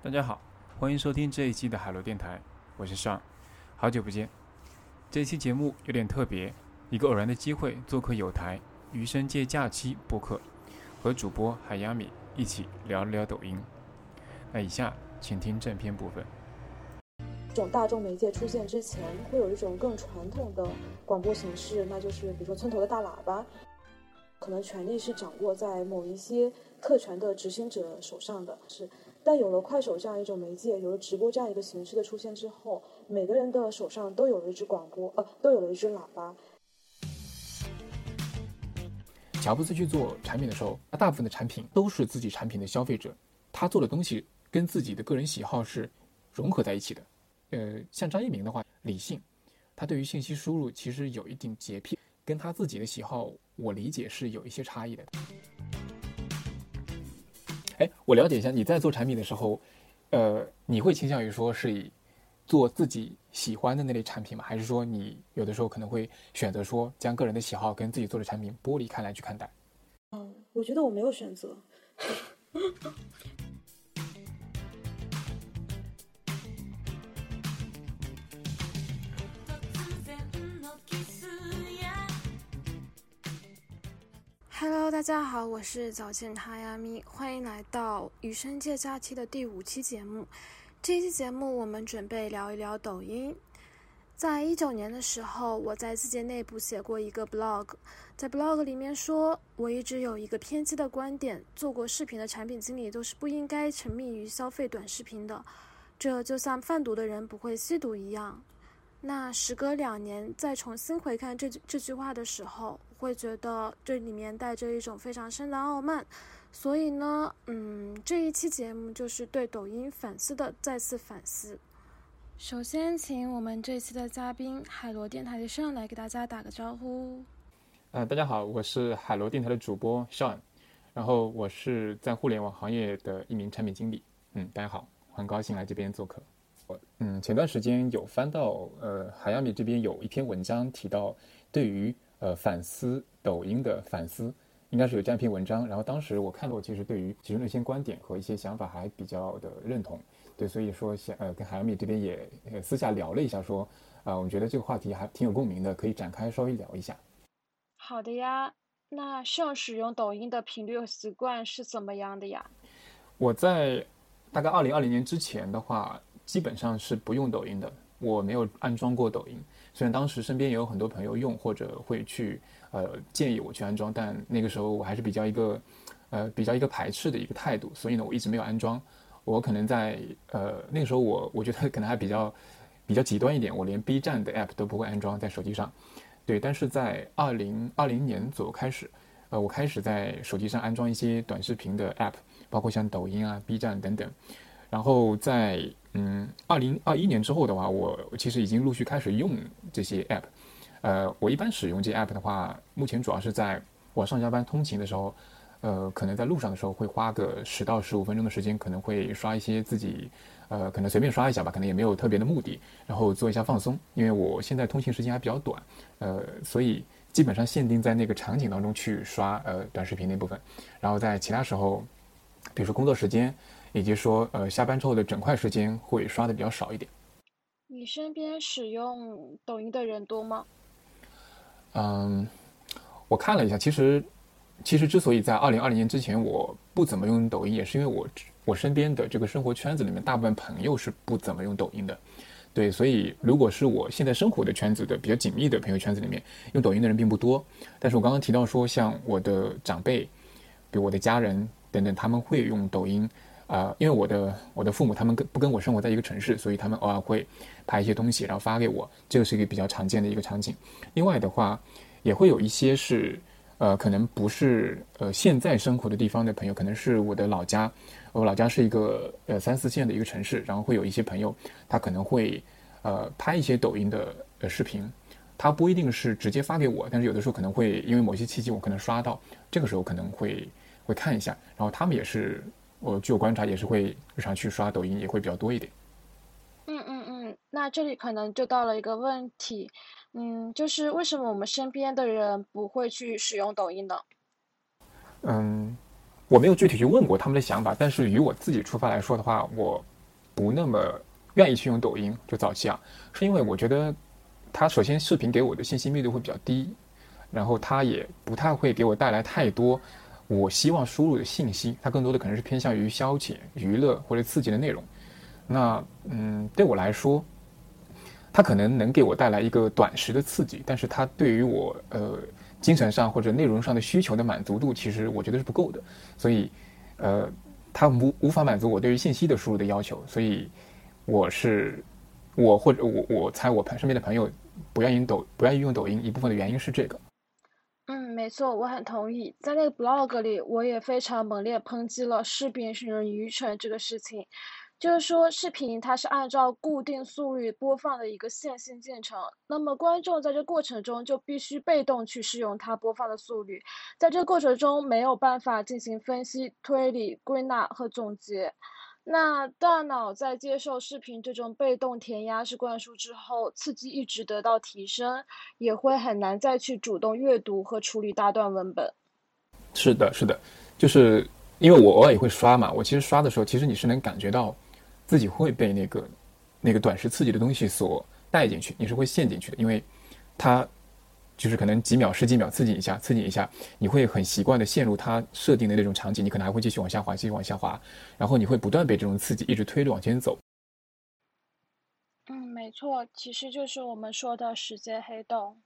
大家好，欢迎收听这一期的海螺电台，我是尚，好久不见。这期节目有点特别，一个偶然的机会做客有台余生借假期播客，和主播海亚米一起聊了聊抖音。那以下请听正片部分。这种大众媒介出现之前，会有一种更传统的广播形式，那就是比如说村头的大喇叭，可能权力是掌握在某一些特权的执行者手上的。是，但有了快手这样一种媒介，有了直播这样一个形式的出现之后，每个人的手上都有了一支广播，呃，都有了一支喇叭。乔布斯去做产品的时候，他大部分的产品都是自己产品的消费者，他做的东西跟自己的个人喜好是融合在一起的。呃，像张一鸣的话，理性，他对于信息输入其实有一定洁癖，跟他自己的喜好，我理解是有一些差异的。哎，我了解一下，你在做产品的时候，呃，你会倾向于说是以做自己喜欢的那类产品吗？还是说你有的时候可能会选择说将个人的喜好跟自己做的产品剥离开来去看待？嗯，我觉得我没有选择。Hello，大家好，我是早见哈亚咪，欢迎来到《余生借假期》的第五期节目。这一期节目我们准备聊一聊抖音。在一九年的时候，我在字节内部写过一个 blog，在 blog 里面说，我一直有一个偏激的观点：做过视频的产品经理都是不应该沉迷于消费短视频的，这就像贩毒的人不会吸毒一样。那时隔两年，再重新回看这句这句话的时候，会觉得这里面带着一种非常深的傲慢。所以呢，嗯，这一期节目就是对抖音反思的再次反思。首先，请我们这期的嘉宾海螺电台的上来给大家打个招呼。呃，大家好，我是海螺电台的主播 Sean，然后我是在互联网行业的一名产品经理。嗯，大家好，很高兴来这边做客。嗯，前段时间有翻到，呃，海亚米这边有一篇文章提到，对于呃反思抖音的反思，应该是有这样一篇文章。然后当时我看到，其实对于其中的一些观点和一些想法还比较的认同。对，所以说想呃跟海亚米这边也私下聊了一下，说啊，我们觉得这个话题还挺有共鸣的，可以展开稍微聊一下。好的呀，那像使用抖音的频率和习惯是怎么样的呀？我在大概二零二零年之前的话。基本上是不用抖音的，我没有安装过抖音。虽然当时身边也有很多朋友用，或者会去呃建议我去安装，但那个时候我还是比较一个呃比较一个排斥的一个态度，所以呢我一直没有安装。我可能在呃那个时候我我觉得可能还比较比较极端一点，我连 B 站的 app 都不会安装在手机上。对，但是在二零二零年左右开始，呃我开始在手机上安装一些短视频的 app，包括像抖音啊、B 站等等。然后在嗯，二零二一年之后的话，我其实已经陆续开始用这些 app。呃，我一般使用这些 app 的话，目前主要是在我上下班通勤的时候，呃，可能在路上的时候会花个十到十五分钟的时间，可能会刷一些自己，呃，可能随便刷一下吧，可能也没有特别的目的，然后做一下放松。因为我现在通勤时间还比较短，呃，所以基本上限定在那个场景当中去刷呃短视频那部分，然后在其他时候，比如说工作时间。以及说，呃，下班之后的整块时间会刷的比较少一点。你身边使用抖音的人多吗？嗯，我看了一下，其实，其实之所以在二零二零年之前我不怎么用抖音，也是因为我我身边的这个生活圈子里面，大部分朋友是不怎么用抖音的。对，所以如果是我现在生活的圈子的比较紧密的朋友圈子里面，用抖音的人并不多。但是我刚刚提到说，像我的长辈，比如我的家人等等，他们会用抖音。啊，因为我的我的父母他们跟不跟我生活在一个城市，所以他们偶尔会拍一些东西，然后发给我，这个是一个比较常见的一个场景。另外的话，也会有一些是，呃，可能不是呃现在生活的地方的朋友，可能是我的老家，我老家是一个呃三四线的一个城市，然后会有一些朋友，他可能会呃拍一些抖音的呃视频，他不一定是直接发给我，但是有的时候可能会因为某些契机我可能刷到，这个时候可能会会看一下，然后他们也是。我据我观察，也是会日常去刷抖音，也会比较多一点。嗯嗯嗯，那这里可能就到了一个问题，嗯，就是为什么我们身边的人不会去使用抖音呢？嗯，我没有具体去问过他们的想法，但是与我自己出发来说的话，我不那么愿意去用抖音。就早期啊，是因为我觉得它首先视频给我的信息密度会比较低，然后它也不太会给我带来太多我希望输入的信息，它更多的可能是偏向于消遣、娱乐或者刺激的内容。那嗯，对我来说，它可能能给我带来一个短时的刺激，但是它对于我呃。精神上或者内容上的需求的满足度，其实我觉得是不够的，所以，呃，它无无法满足我对于信息的输入的要求，所以我是我或者我我猜我朋身边的朋友不愿意抖不愿意用抖音一部分的原因是这个。没错，我很同意。在那个 blog 里，我也非常猛烈抨击了视频使人愚蠢这个事情。就是说，视频它是按照固定速率播放的一个线性进程，那么观众在这过程中就必须被动去适用它播放的速率，在这过程中没有办法进行分析、推理、归纳和总结。那大脑在接受视频这种被动填鸭式灌输之后，刺激一直得到提升，也会很难再去主动阅读和处理大段文本。是的，是的，就是因为我偶尔也会刷嘛，我其实刷的时候，其实你是能感觉到。自己会被那个那个短时刺激的东西所带进去，你是会陷进去的，因为它就是可能几秒、十几秒刺激一下，刺激一下，你会很习惯的陷入它设定的那种场景，你可能还会继续往下滑，继续往下滑，然后你会不断被这种刺激一直推着往前走。嗯，没错，其实就是我们说的时间黑洞。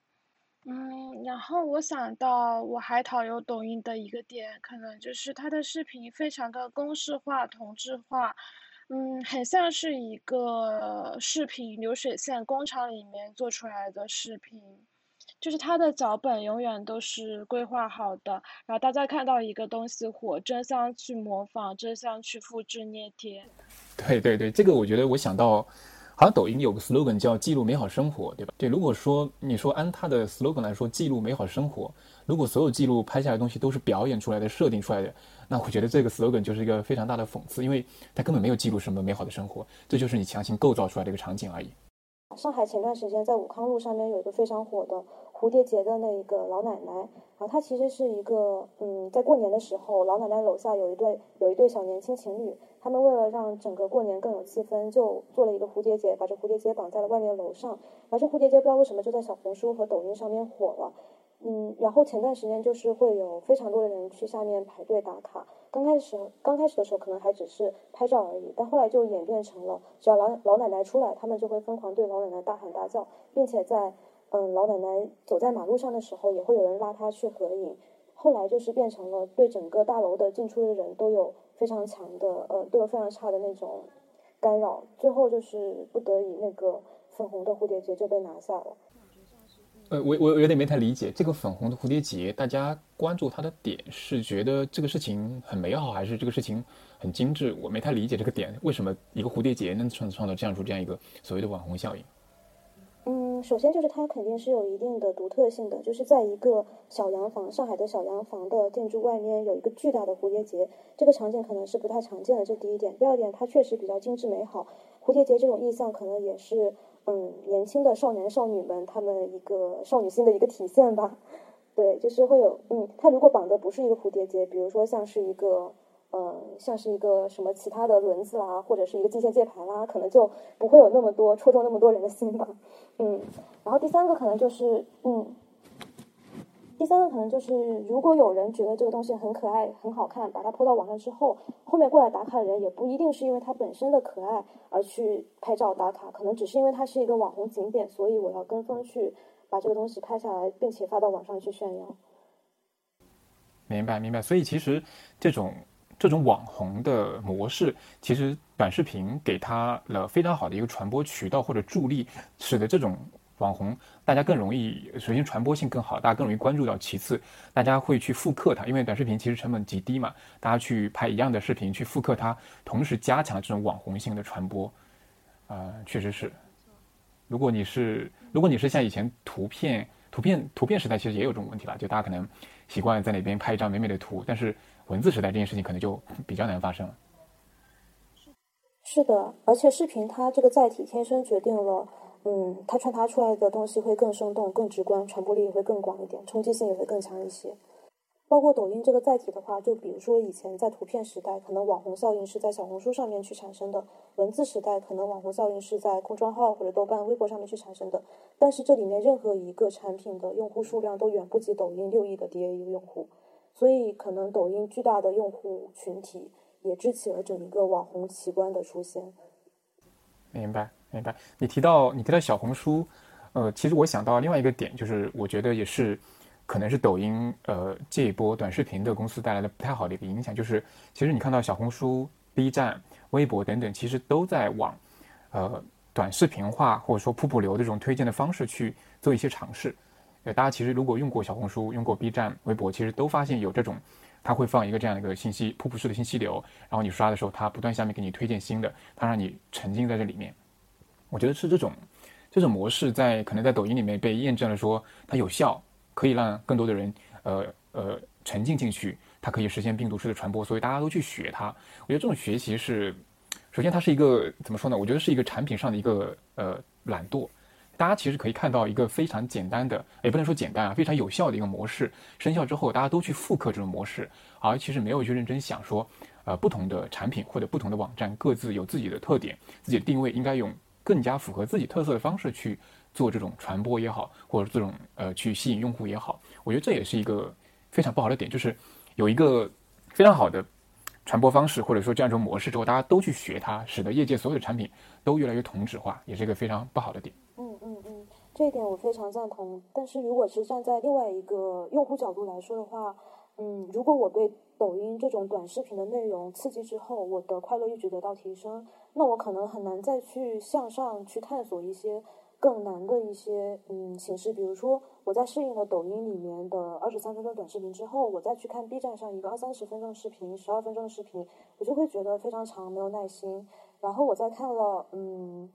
嗯，然后我想到我还讨厌抖音的一个点，可能就是它的视频非常的公式化、同质化。嗯，很像是一个视频流水线工厂里面做出来的视频，就是它的脚本永远都是规划好的，然后大家看到一个东西火，争相去模仿，争相去复制粘贴。对对对，这个我觉得我想到，好像抖音有个 slogan 叫“记录美好生活”，对吧？对，如果说你说按它的 slogan 来说，记录美好生活，如果所有记录拍下来的东西都是表演出来的、设定出来的。那我觉得这个 slogan 就是一个非常大的讽刺，因为它根本没有记录什么美好的生活，这就是你强行构造出来的一个场景而已。上海前段时间在武康路上面有一个非常火的蝴蝶结的那一个老奶奶，然后她其实是一个，嗯，在过年的时候，老奶奶楼下有一对有一对小年轻情侣，他们为了让整个过年更有气氛，就做了一个蝴蝶结，把这蝴蝶结绑在了外面楼上，而这蝴蝶结不知道为什么就在小红书和抖音上面火了。嗯，然后前段时间就是会有非常多的人去下面排队打卡。刚开始刚开始的时候可能还只是拍照而已，但后来就演变成了，只要老老奶奶出来，他们就会疯狂对老奶奶大喊大叫，并且在嗯老奶奶走在马路上的时候，也会有人拉她去合影。后来就是变成了对整个大楼的进出的人都有非常强的呃都有非常差的那种干扰，最后就是不得已那个粉红的蝴蝶结就被拿下了。呃，我我有点没太理解这个粉红的蝴蝶结，大家关注它的点是觉得这个事情很美好，还是这个事情很精致？我没太理解这个点，为什么一个蝴蝶结能创创造这样出这样一个所谓的网红效应？首先就是它肯定是有一定的独特性的，就是在一个小洋房，上海的小洋房的建筑外面有一个巨大的蝴蝶结，这个场景可能是不太常见的，这第一点。第二点，它确实比较精致美好，蝴蝶结这种意象可能也是。嗯，年轻的少年少女们，他们一个少女心的一个体现吧。对，就是会有，嗯，它如果绑的不是一个蝴蝶结，比如说像是一个，嗯，像是一个什么其他的轮子啦，或者是一个机械键盘啦，可能就不会有那么多戳中那么多人的心吧。嗯，然后第三个可能就是，嗯。第三个可能就是，如果有人觉得这个东西很可爱、很好看，把它抛到网上之后，后面过来打卡的人也不一定是因为它本身的可爱而去拍照打卡，可能只是因为它是一个网红景点，所以我要跟风去把这个东西拍下来，并且发到网上去炫耀。明白，明白。所以其实这种这种网红的模式，其实短视频给他了非常好的一个传播渠道或者助力，使得这种。网红，大家更容易，首先传播性更好，大家更容易关注到。其次，大家会去复刻它，因为短视频其实成本极低嘛，大家去拍一样的视频去复刻它，同时加强这种网红性的传播。啊，确实是。如果你是，如果你是像以前图片、图片、图片时代，其实也有这种问题了，就大家可能习惯在那边拍一张美美的图，但是文字时代这件事情可能就 比较难发生了。是的，而且视频它这个载体天生决定了。嗯，它传达出来的东西会更生动、更直观，传播力也会更广一点，冲击性也会更强一些。包括抖音这个载体的话，就比如说以前在图片时代，可能网红效应是在小红书上面去产生的；文字时代，可能网红效应是在公众号或者豆瓣、微博上面去产生的。但是这里面任何一个产品的用户数量都远不及抖音六亿的 DAU 用户，所以可能抖音巨大的用户群体也支起了整一个网红奇观的出现。明白，明白。你提到你提到小红书，呃，其实我想到另外一个点，就是我觉得也是。可能是抖音呃这一波短视频的公司带来的不太好的一个影响，就是其实你看到小红书、B 站、微博等等，其实都在往呃短视频化或者说瀑布流的这种推荐的方式去做一些尝试。呃，大家其实如果用过小红书、用过 B 站、微博，其实都发现有这种，它会放一个这样的一个信息瀑布式的信息流，然后你刷的时候，它不断下面给你推荐新的，它让你沉浸在这里面。我觉得是这种这种模式在可能在抖音里面被验证了，说它有效。可以让更多的人，呃呃沉浸进去，它可以实现病毒式的传播，所以大家都去学它。我觉得这种学习是，首先它是一个怎么说呢？我觉得是一个产品上的一个呃懒惰。大家其实可以看到一个非常简单的，也不能说简单啊，非常有效的一个模式生效之后，大家都去复刻这种模式，而其实没有去认真想说，呃，不同的产品或者不同的网站各自有自己的特点，自己的定位应该用更加符合自己特色的方式去。做这种传播也好，或者这种呃去吸引用户也好，我觉得这也是一个非常不好的点，就是有一个非常好的传播方式，或者说这样一种模式之后，大家都去学它，使得业界所有的产品都越来越同质化，也是一个非常不好的点。嗯嗯嗯，这一点我非常赞同。但是如果是站在另外一个用户角度来说的话，嗯，如果我被抖音这种短视频的内容刺激之后，我的快乐一直得到提升，那我可能很难再去向上去探索一些。更难的一些嗯形式，比如说我在适应了抖音里面的二十三分钟短视频之后，我再去看 B 站上一个二三十分钟视频、十二分钟的视频，我就会觉得非常长，没有耐心。然后我在看了嗯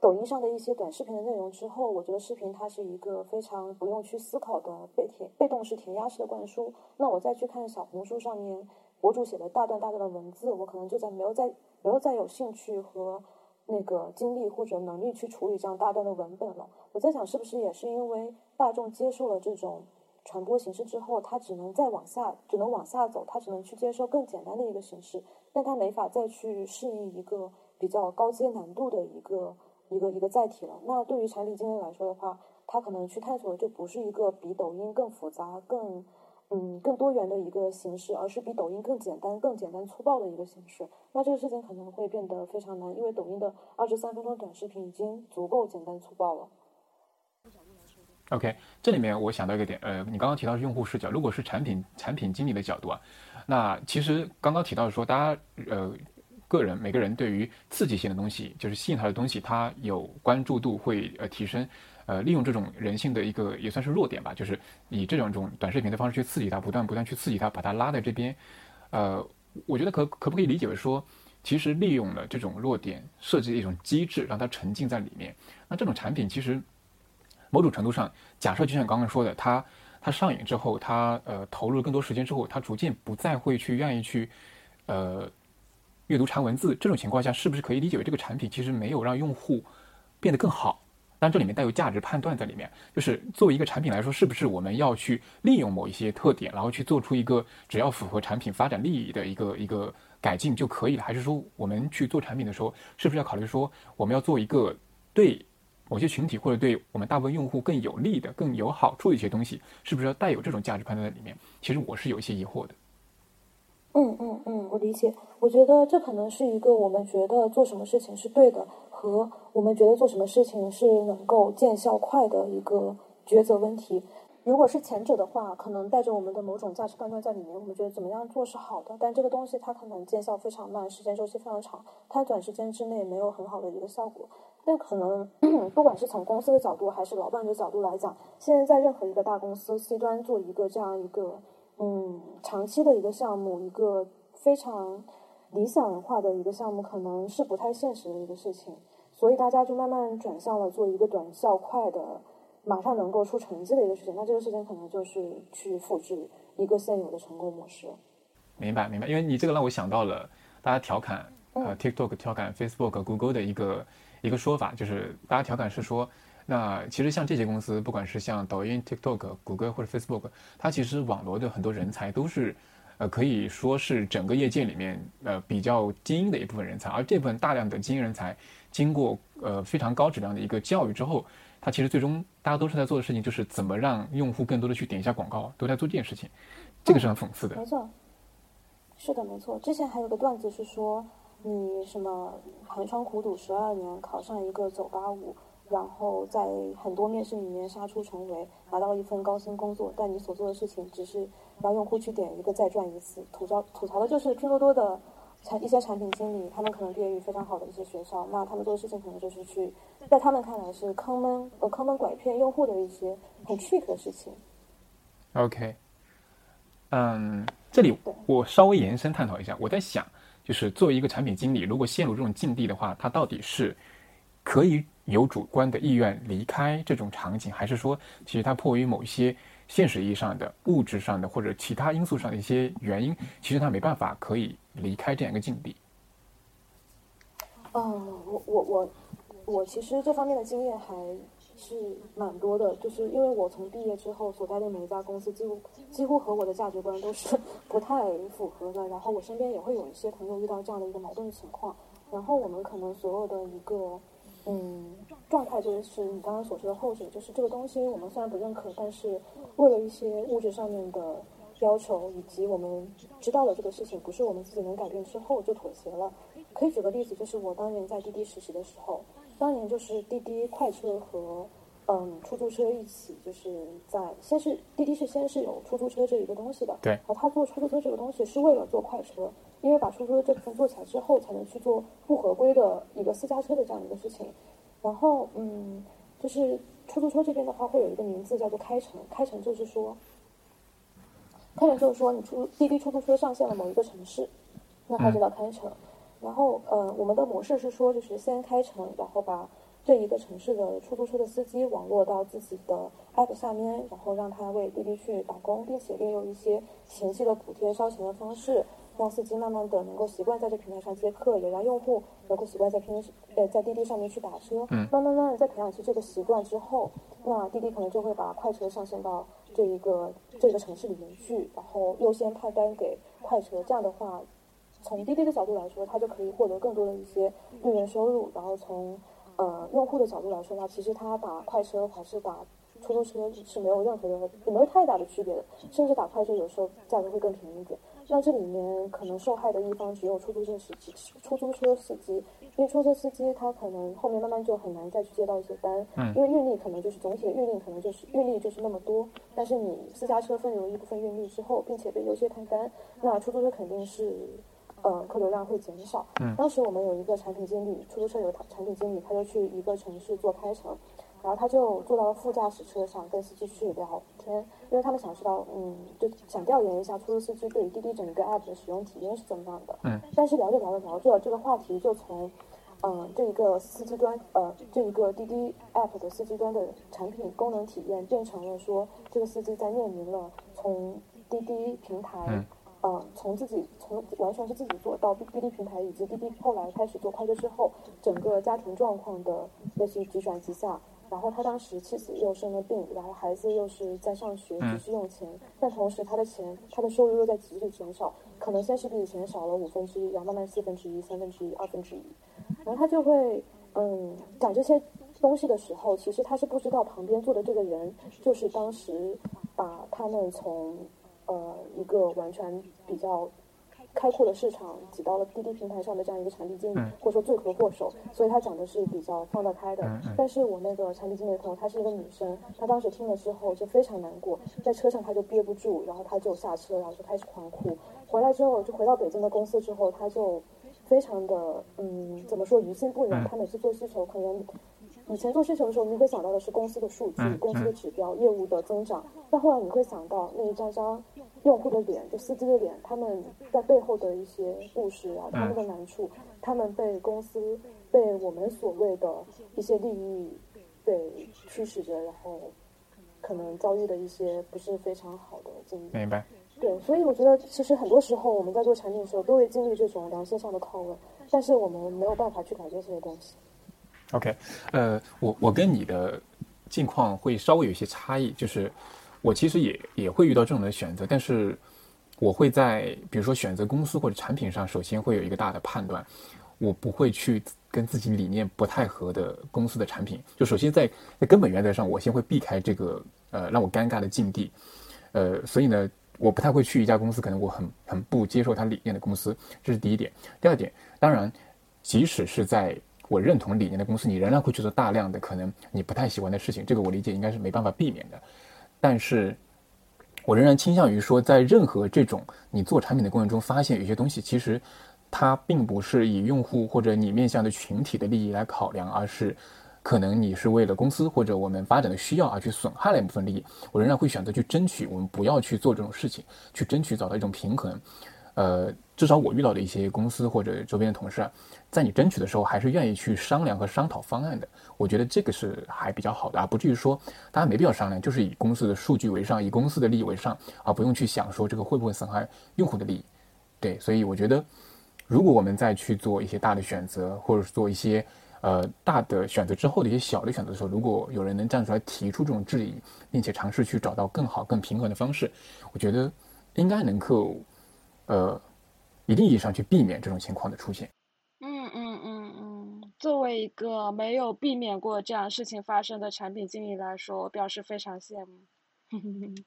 抖音上的一些短视频的内容之后，我觉得视频它是一个非常不用去思考的被填被动式填鸭式的灌输。那我再去看小红书上面博主写的大段大段的文字，我可能就在没有再没有再有兴趣和。那个精力或者能力去处理这样大段的文本了。我在想，是不是也是因为大众接受了这种传播形式之后，他只能再往下，只能往下走，他只能去接受更简单的一个形式，但他没法再去适应一个比较高阶难度的一个一个一个载体了。那对于产品经理来说的话，他可能去探索的就不是一个比抖音更复杂、更。嗯，更多元的一个形式，而是比抖音更简单、更简单粗暴的一个形式。那这个事情可能会变得非常难，因为抖音的二十三分钟短视频已经足够简单粗暴了。OK，这里面我想到一个点，呃，你刚刚提到是用户视角，如果是产品产品经理的角度啊，那其实刚刚提到说，大家呃个人每个人对于刺激性的东西，就是吸引他的东西，他有关注度会呃提升。呃，利用这种人性的一个也算是弱点吧，就是以这种种短视频的方式去刺激他，不断不断去刺激他，把他拉在这边。呃，我觉得可可不可以理解为说，其实利用了这种弱点，设计一种机制，让他沉浸在里面。那这种产品其实某种程度上，假设就像刚刚说的，他他上瘾之后，他呃投入更多时间之后，他逐渐不再会去愿意去呃阅读长文字。这种情况下，是不是可以理解为这个产品其实没有让用户变得更好？但这里面带有价值判断在里面，就是作为一个产品来说，是不是我们要去利用某一些特点，然后去做出一个只要符合产品发展利益的一个一个改进就可以了？还是说我们去做产品的时候，是不是要考虑说我们要做一个对某些群体或者对我们大部分用户更有利的、更有好处的一些东西？是不是要带有这种价值判断在里面？其实我是有一些疑惑的。嗯嗯嗯，我理解。我觉得这可能是一个我们觉得做什么事情是对的。和我们觉得做什么事情是能够见效快的一个抉择问题。如果是前者的话，可能带着我们的某种价值判断在里面，我们觉得怎么样做是好的。但这个东西它可能见效非常慢，时间周期非常长，它短时间之内没有很好的一个效果。那可能 不管是从公司的角度还是老板的角度来讲，现在在任何一个大公司 C 端做一个这样一个嗯长期的一个项目，一个非常。理想化的一个项目可能是不太现实的一个事情，所以大家就慢慢转向了做一个短效快的、马上能够出成绩的一个事情。那这个事情可能就是去复制一个现有的成功模式。明白，明白。因为你这个让我想到了大家调侃呃 TikTok 调侃 Facebook、Google 的一个一个说法，就是大家调侃是说，那其实像这些公司，不管是像抖音、TikTok、谷歌或者 Facebook，它其实网罗的很多人才都是，呃，可以说是整个业界里面呃比较精英的一部分人才。而这部分大量的精英人才，经过呃非常高质量的一个教育之后，它其实最终大家都是在做的事情，就是怎么让用户更多的去点一下广告，都在做这件事情。这个是很讽刺的。没错，是的，没错。之前还有个段子是说，你什么寒窗苦读十二年，考上一个九八五。然后在很多面试里面杀出重围，拿到了一份高薪工作，但你所做的事情只是让用户去点一个再赚一次。吐槽吐槽的就是拼多多的产一些产品经理，他们可能毕业于非常好的一些学校，那他们做的事情可能就是去在他们看来是坑蒙呃坑蒙拐骗用户的一些很 trick 的事情。OK，嗯，这里我稍微延伸探讨一下，我在想，就是作为一个产品经理，如果陷入这种境地的话，他到底是可以。有主观的意愿离开这种场景，还是说，其实他迫于某些现实意义上的、物质上的或者其他因素上的一些原因，其实他没办法可以离开这样一个境地。嗯，我我我我其实这方面的经验还是蛮多的，就是因为我从毕业之后所在的每一家公司，几乎几乎和我的价值观都是不太符合的。然后我身边也会有一些朋友遇到这样的一个矛盾情况，然后我们可能所有的一个。嗯，状态就是你刚刚所说的后者，就是这个东西我们虽然不认可，但是为了一些物质上面的要求，以及我们知道了这个事情不是我们自己能改变之后，就妥协了。可以举个例子，就是我当年在滴滴实习的时候，当年就是滴滴快车和嗯出租车一起，就是在先是滴滴是先是有出租车这一个东西的，对，然后他做出租车这个东西是为了做快车。因为把出租车这部分做起来之后，才能去做不合规的一个私家车的这样一个事情。然后，嗯，就是出租车这边的话，会有一个名字叫做开城。开城就是说，开城就是说，你出滴滴出租车上线了某一个城市，那它就叫开城。然后，呃，我们的模式是说，就是先开城，然后把这一个城市的出租车的司机网络到自己的 app 下面，然后让他为滴滴去打工，并且利用一些前期的补贴烧钱的方式。让司机慢慢的能够习惯在这平台上接客，也让用户能够习惯在拼呃在滴滴上面去打车。嗯。慢慢慢的在培养起这个习惯之后，那滴滴可能就会把快车上线到这一个这个城市里面去，然后优先派单给快车。这样的话，从滴滴的角度来说，它就可以获得更多的一些利润收入。然后从呃用户的角度来说的话，其实他打快车还是打出租车是没有任何的也没有太大的区别的，甚至打快车有时候价格会更便宜一点。那这里面可能受害的一方只有出租车司机，出租车司机，因为出租车司机他可能后面慢慢就很难再去接到一些单，因为运力可能就是总体的运力可能就是运力就是那么多，但是你私家车分流一部分运力之后，并且被优先派单，那出租车肯定是，呃，客流量会减少。当时我们有一个产品经理，出租车有产品经理，他就去一个城市做开城。然后他就坐到了副驾驶车上，跟司机去聊天，因为他们想知道，嗯，就想调研一下出租司机对于滴滴整个 app 的使用体验是怎么样的。嗯。但是聊着聊着聊着，这个话题就从，嗯，这一个司机端，呃，这一个滴滴 app 的司机端的产品功能体验，变成了说，这个司机在面临了从滴滴平台，嗯，从自己从完全是自己做到滴滴平台以及滴滴后来开始做快车之后，整个家庭状况的类似于急转直下。然后他当时妻子又生了病，然后孩子又是在上学，急需用钱，但同时他的钱，他的收入又在急剧减少，可能先是比以前少了五分之一，然后慢慢四分之一、三分之一、二分之一，然后他就会，嗯，讲这些东西的时候，其实他是不知道旁边坐的这个人，就是当时把他们从，呃，一个完全比较。开阔的市场挤到了滴滴平台上的这样一个产品经理，或者说罪魁祸首，所以他讲的是比较放得开的。但是我那个产品经理的朋友，她是一个女生，她当时听了之后就非常难过，在车上她就憋不住，然后她就下车，然后就开始狂哭。回来之后就回到北京的公司之后，她就非常的嗯，怎么说于心不忍。她每次做需求，可能以前做需求的时候，你会想到的是公司的数据、公司的指标、业务的增长，但后来你会想到那一张张。用户的脸，就司机的脸，他们在背后的一些故事啊，他们的难处，他们被公司、被我们所谓的一些利益被驱使着，然后可能遭遇的一些不是非常好的经历。明白。对，所以我觉得其实很多时候我们在做产品的时候，都会经历这种良心上的拷问，但是我们没有办法去改变这些东西。OK，呃，我我跟你的境况会稍微有一些差异，就是我其实也也会遇到这种的选择，但是我会在比如说选择公司或者产品上，首先会有一个大的判断，我不会去跟自己理念不太合的公司的产品，就首先在在根本原则上，我先会避开这个呃让我尴尬的境地，呃，所以呢，我不太会去一家公司，可能我很很不接受他理念的公司，这是第一点。第二点，当然，即使是在我认同理念的公司，你仍然会去做大量的可能你不太喜欢的事情，这个我理解应该是没办法避免的。但是，我仍然倾向于说，在任何这种你做产品的过程中，发现有些东西其实它并不是以用户或者你面向的群体的利益来考量，而是可能你是为了公司或者我们发展的需要而去损害了一部分利益。我仍然会选择去争取，我们不要去做这种事情，去争取找到一种平衡。呃，至少我遇到的一些公司或者周边的同事啊，在你争取的时候，还是愿意去商量和商讨方案的。我觉得这个是还比较好的啊，不至于说大家没必要商量，就是以公司的数据为上，以公司的利益为上，而不用去想说这个会不会损害用户的利益。对，所以我觉得，如果我们再去做一些大的选择，或者是做一些呃大的选择之后的一些小的选择的时候，如果有人能站出来提出这种质疑，并且尝试去找到更好、更平衡的方式，我觉得应该能够。呃，一定意义上去避免这种情况的出现。嗯嗯嗯嗯，作为一个没有避免过这样事情发生的产品经理来说，我表示非常羡慕。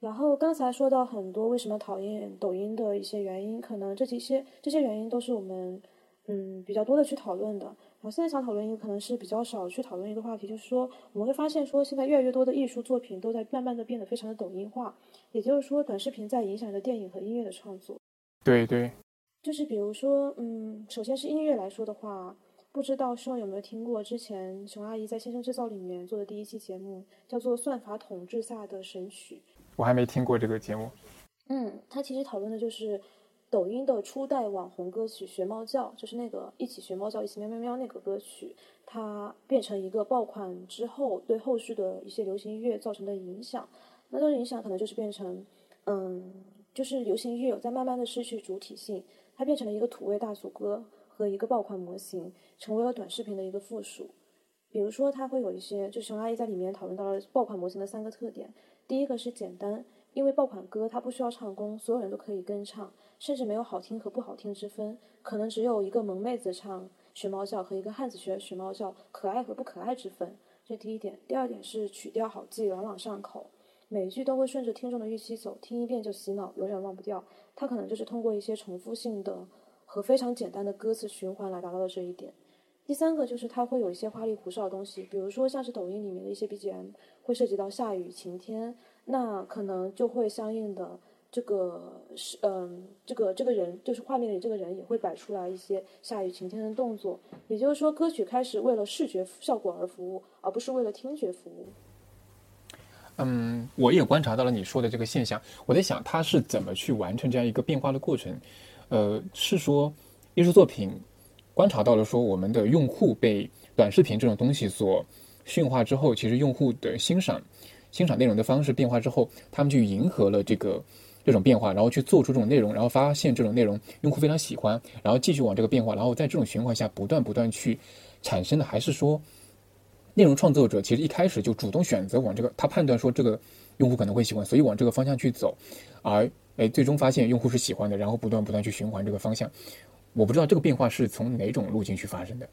然后刚才说到很多为什么讨厌抖音的一些原因，可能这几些这些原因都是我们嗯比较多的去讨论的。我现在想讨论一个可能是比较少去讨论一个话题，就是说我们会发现说现在越来越多的艺术作品都在慢慢的变得非常的抖音化，也就是说短视频在影响着电影和音乐的创作。对对，就是比如说，嗯，首先是音乐来说的话，不知道双有没有听过之前熊阿姨在《先生制造》里面做的第一期节目，叫做《算法统治下的神曲》。我还没听过这个节目。嗯，它其实讨论的就是。抖音的初代网红歌曲《学猫叫》，就是那个一起学猫叫，一起喵喵喵那个歌曲，它变成一个爆款之后，对后续的一些流行音乐造成的影响。那这个影响可能就是变成，嗯，就是流行乐有在慢慢的失去主体性，它变成了一个土味大俗歌和一个爆款模型，成为了短视频的一个附属。比如说，它会有一些，就熊阿姨在里面讨论到了爆款模型的三个特点。第一个是简单，因为爆款歌它不需要唱功，所有人都可以跟唱。甚至没有好听和不好听之分，可能只有一个萌妹子唱学猫叫和一个汉子学学猫叫可爱和不可爱之分。这第一点。第二点是曲调好记，朗朗上口，每一句都会顺着听众的预期走，听一遍就洗脑，永远忘不掉。它可能就是通过一些重复性的和非常简单的歌词循环来达到的这一点。第三个就是它会有一些花里胡哨的东西，比如说像是抖音里面的一些 BGM 会涉及到下雨、晴天，那可能就会相应的。这个是嗯，这个这个人就是画面里这个人也会摆出来一些下雨晴天的动作，也就是说，歌曲开始为了视觉效果而服务，而不是为了听觉服务。嗯，我也观察到了你说的这个现象，我在想他是怎么去完成这样一个变化的过程？呃，是说艺术作品观察到了说我们的用户被短视频这种东西所驯化之后，其实用户的欣赏欣赏内容的方式变化之后，他们去迎合了这个。这种变化，然后去做出这种内容，然后发现这种内容用户非常喜欢，然后继续往这个变化，然后在这种循环下不断不断去产生的，还是说内容创作者其实一开始就主动选择往这个，他判断说这个用户可能会喜欢，所以往这个方向去走，而哎最终发现用户是喜欢的，然后不断不断去循环这个方向。我不知道这个变化是从哪种路径去发生的。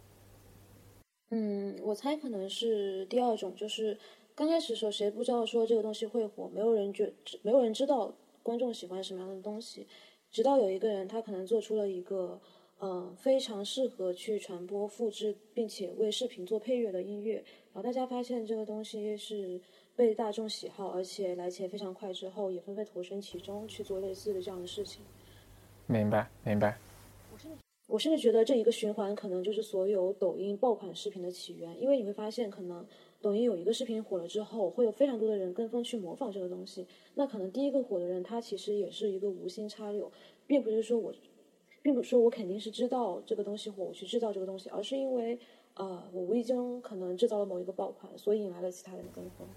嗯，我猜可能是第二种，就是刚开始的时候谁不知道说这个东西会火，没有人觉，没有人知道。观众喜欢什么样的东西？直到有一个人，他可能做出了一个，呃，非常适合去传播、复制，并且为视频做配乐的音乐，然后大家发现这个东西是被大众喜好，而且来钱非常快，之后也纷纷投身其中去做类似的这样的事情。明白，明白。我甚至我甚至觉得这一个循环可能就是所有抖音爆款视频的起源，因为你会发现可能。抖音有一个视频火了之后，会有非常多的人跟风去模仿这个东西。那可能第一个火的人，他其实也是一个无心插柳，并不是说我，并不是说我肯定是知道这个东西火，我去制造这个东西，而是因为，呃，我无意中可能制造了某一个爆款，所以引来了其他人的跟风。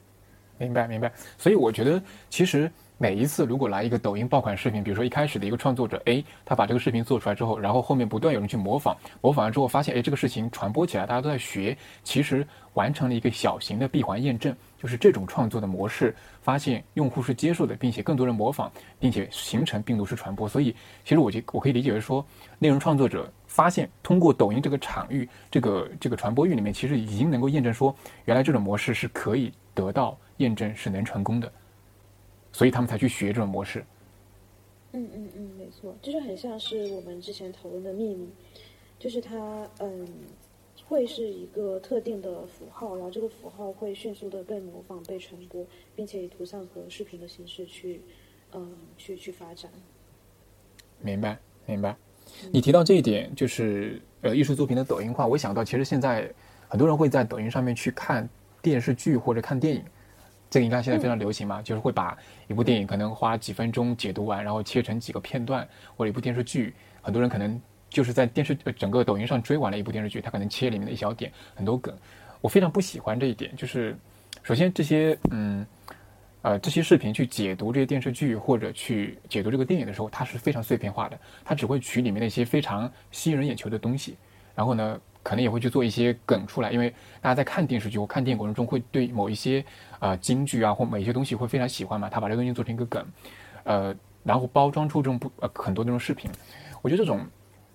明白明白。所以我觉得，其实每一次如果来一个抖音爆款视频，比如说一开始的一个创作者 A，他把这个视频做出来之后，然后后面不断有人去模仿，模仿完之后发现，哎，这个事情传播起来，大家都在学，其实完成了一个小型的闭环验证，就是这种创作的模式，发现用户是接受的，并且更多人模仿，并且形成病毒式传播。所以，其实我觉我可以理解为说，内容创作者发现通过抖音这个场域，这个这个传播域里面，其实已经能够验证说，原来这种模式是可以得到验证，是能成功的。所以他们才去学这种模式。嗯嗯嗯，没错，这就很像是我们之前讨论的秘密，就是它嗯会是一个特定的符号，然后这个符号会迅速的被模仿、被传播，并且以图像和视频的形式去嗯去去发展。明白，明白。你提到这一点，就是呃艺术作品的抖音化，我想到其实现在很多人会在抖音上面去看电视剧或者看电影。这个应该现在非常流行嘛，就是会把一部电影可能花几分钟解读完，然后切成几个片段，或者一部电视剧，很多人可能就是在电视整个抖音上追完了一部电视剧，他可能切里面的一小点很多梗，我非常不喜欢这一点。就是首先这些嗯呃这些视频去解读这些电视剧或者去解读这个电影的时候，它是非常碎片化的，它只会取里面那些非常吸引人眼球的东西，然后呢。可能也会去做一些梗出来，因为大家在看电视剧或看电影过程中，会对某一些啊京剧啊或某一些东西会非常喜欢嘛。他把这个东西做成一个梗，呃，然后包装出这种不呃很多这种视频。我觉得这种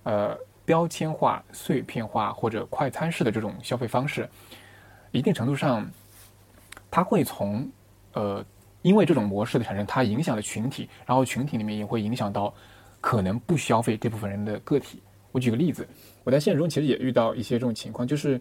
呃标签化、碎片化或者快餐式的这种消费方式，一定程度上，它会从呃因为这种模式的产生，它影响了群体，然后群体里面也会影响到可能不消费这部分人的个体。我举个例子。我在现实中其实也遇到一些这种情况，就是，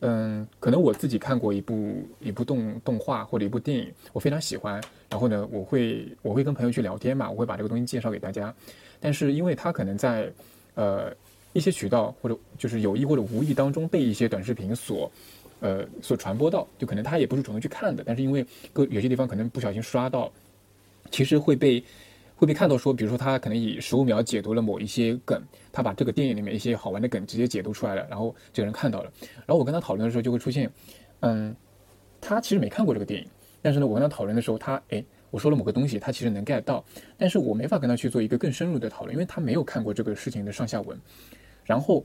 嗯，可能我自己看过一部一部动动画或者一部电影，我非常喜欢，然后呢，我会我会跟朋友去聊天嘛，我会把这个东西介绍给大家，但是因为他可能在呃一些渠道或者就是有意或者无意当中被一些短视频所呃所传播到，就可能他也不是主动去看的，但是因为各有些地方可能不小心刷到，其实会被。会被看到说，比如说他可能以十五秒解读了某一些梗，他把这个电影里面一些好玩的梗直接解读出来了，然后这个人看到了，然后我跟他讨论的时候就会出现，嗯，他其实没看过这个电影，但是呢，我跟他讨论的时候，他哎，我说了某个东西，他其实能 get 到，但是我没法跟他去做一个更深入的讨论，因为他没有看过这个事情的上下文，然后，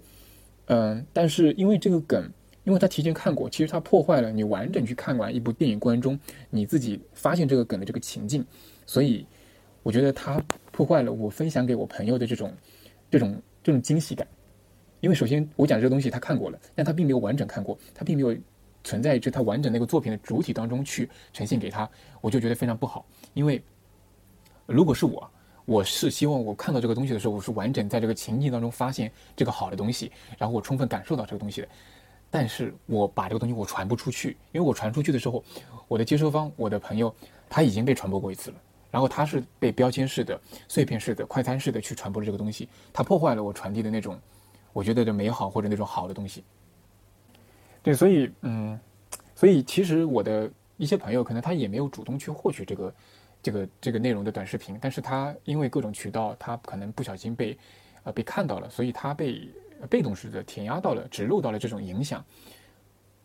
嗯，但是因为这个梗，因为他提前看过，其实他破坏了你完整去看完一部电影过程中你自己发现这个梗的这个情境，所以。我觉得它破坏了我分享给我朋友的这种、这种、这种惊喜感，因为首先我讲这个东西他看过了，但他并没有完整看过，他并没有存在于他完整那个作品的主体当中去呈现给他，我就觉得非常不好。因为如果是我，我是希望我看到这个东西的时候，我是完整在这个情境当中发现这个好的东西，然后我充分感受到这个东西的。但是我把这个东西我传不出去，因为我传出去的时候，我的接收方、我的朋友他已经被传播过一次了。然后它是被标签式的、碎片式的、快餐式的去传播这个东西，它破坏了我传递的那种，我觉得的美好或者那种好的东西。对，所以嗯，所以其实我的一些朋友可能他也没有主动去获取这个、这个、这个内容的短视频，但是他因为各种渠道，他可能不小心被呃被看到了，所以他被被动式的填压到了、植入到了这种影响，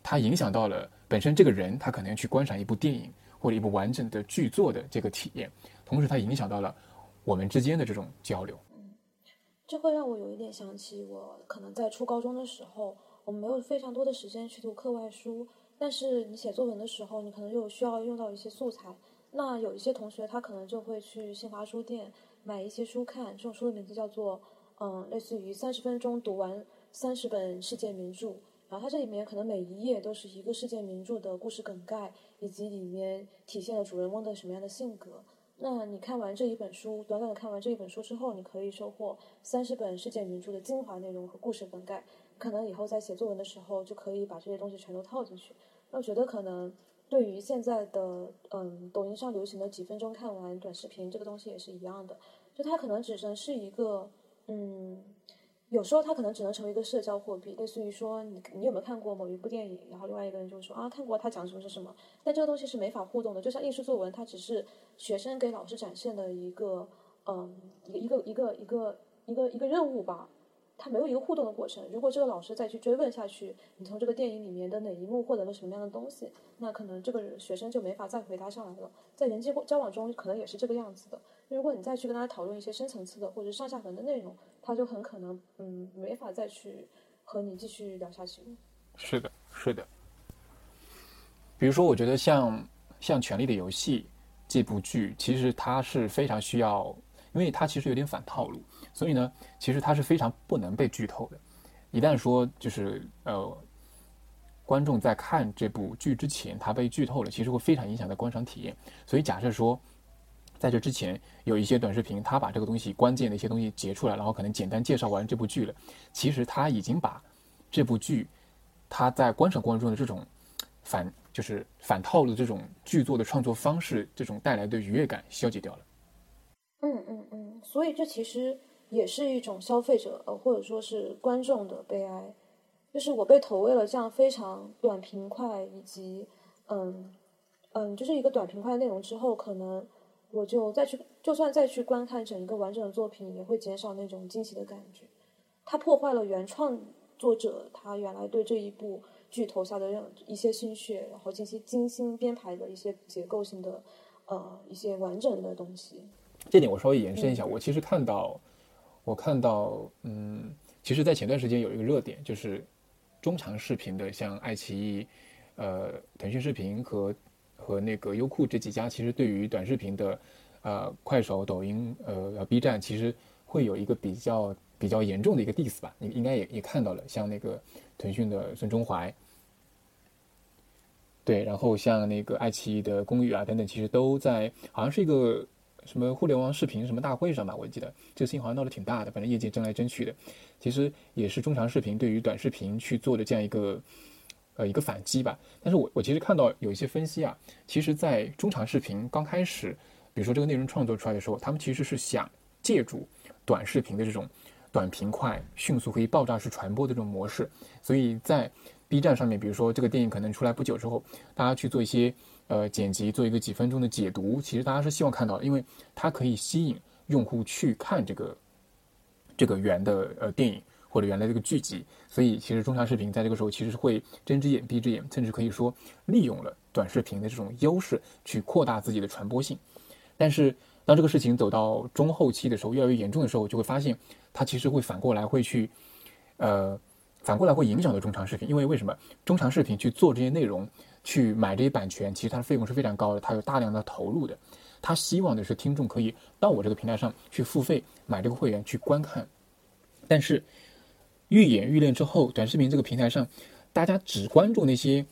他影响到了本身这个人，他可能去观赏一部电影。或者一部完整的剧作的这个体验，同时它影响到了我们之间的这种交流。嗯，这会让我有一点想起我可能在初高中的时候，我们没有非常多的时间去读课外书，但是你写作文的时候，你可能又需要用到一些素材。那有一些同学他可能就会去新华书店买一些书看，这种书的名字叫做嗯，类似于三十分钟读完三十本世界名著。然后它这里面可能每一页都是一个世界名著的故事梗概，以及里面体现了主人翁的什么样的性格。那你看完这一本书，短短的看完这一本书之后，你可以收获三十本世界名著的精华内容和故事梗概。可能以后在写作文的时候，就可以把这些东西全都套进去。那我觉得可能对于现在的嗯抖音上流行的几分钟看完短视频这个东西也是一样的，就它可能只能是一个嗯。有时候它可能只能成为一个社交货币，类似于说你你有没有看过某一部电影，然后另外一个人就说啊看过，他讲什么是什么，但这个东西是没法互动的，就像应试作文，它只是学生给老师展现的一个嗯一个一个一个一个一个一个任务吧，他没有一个互动的过程。如果这个老师再去追问下去，你从这个电影里面的哪一幕获得了什么样的东西，那可能这个学生就没法再回答上来了。在人际交往中，可能也是这个样子的。如果你再去跟他讨论一些深层次的或者上下文的内容，他就很可能嗯没法再去和你继续聊下去。是的，是的。比如说，我觉得像像《权力的游戏》这部剧，其实它是非常需要，因为它其实有点反套路，所以呢，其实它是非常不能被剧透的。一旦说就是呃，观众在看这部剧之前，它被剧透了，其实会非常影响的观赏体验。所以假设说，在这之前有一些短视频，他把这个东西关键的一些东西截出来，然后可能简单介绍完这部剧了，其实他已经把这部剧他在观赏过程中的这种反。就是反套路这种剧作的创作方式，这种带来的愉悦感消解掉了。嗯嗯嗯，所以这其实也是一种消费者呃或者说是观众的悲哀，就是我被投喂了这样非常短平快以及嗯嗯就是一个短平快的内容之后，可能我就再去就算再去观看整一个完整的作品，也会减少那种惊喜的感觉。它破坏了原创作者他原来对这一部。剧投下的让一些心血，然后进行精心编排的一些结构性的，呃，一些完整的东西。这点我稍微延伸一下，我其实看到，我看到，嗯，其实，在前段时间有一个热点，就是中长视频的，像爱奇艺、呃，腾讯视频和和那个优酷这几家，其实对于短视频的，呃，快手、抖音、呃，B 站，其实会有一个比较比较严重的一个 diss 吧？你应该也也看到了，像那个腾讯的孙中怀。对，然后像那个爱奇艺的公寓啊等等，其实都在，好像是一个什么互联网视频什么大会上吧，我记得这个事情好像闹得挺大的，反正业界争来争去的，其实也是中长视频对于短视频去做的这样一个呃一个反击吧。但是我我其实看到有一些分析啊，其实，在中长视频刚开始，比如说这个内容创作出来的时候，他们其实是想借助短视频的这种短平快、迅速可以爆炸式传播的这种模式，所以在。B 站上面，比如说这个电影可能出来不久之后，大家去做一些呃剪辑，做一个几分钟的解读，其实大家是希望看到，因为它可以吸引用户去看这个这个原的呃电影或者原来这个剧集，所以其实中长视频在这个时候其实是会睁只眼闭只眼，甚至可以说利用了短视频的这种优势去扩大自己的传播性。但是当这个事情走到中后期的时候，越来越严重的时候，就会发现它其实会反过来会去呃。反过来会影响到中长视频，因为为什么中长视频去做这些内容，去买这些版权，其实它的费用是非常高的，它有大量的投入的。他希望的是听众可以到我这个平台上去付费买这个会员去观看。但是愈演愈烈之后，短视频这个平台上，大家只关注那些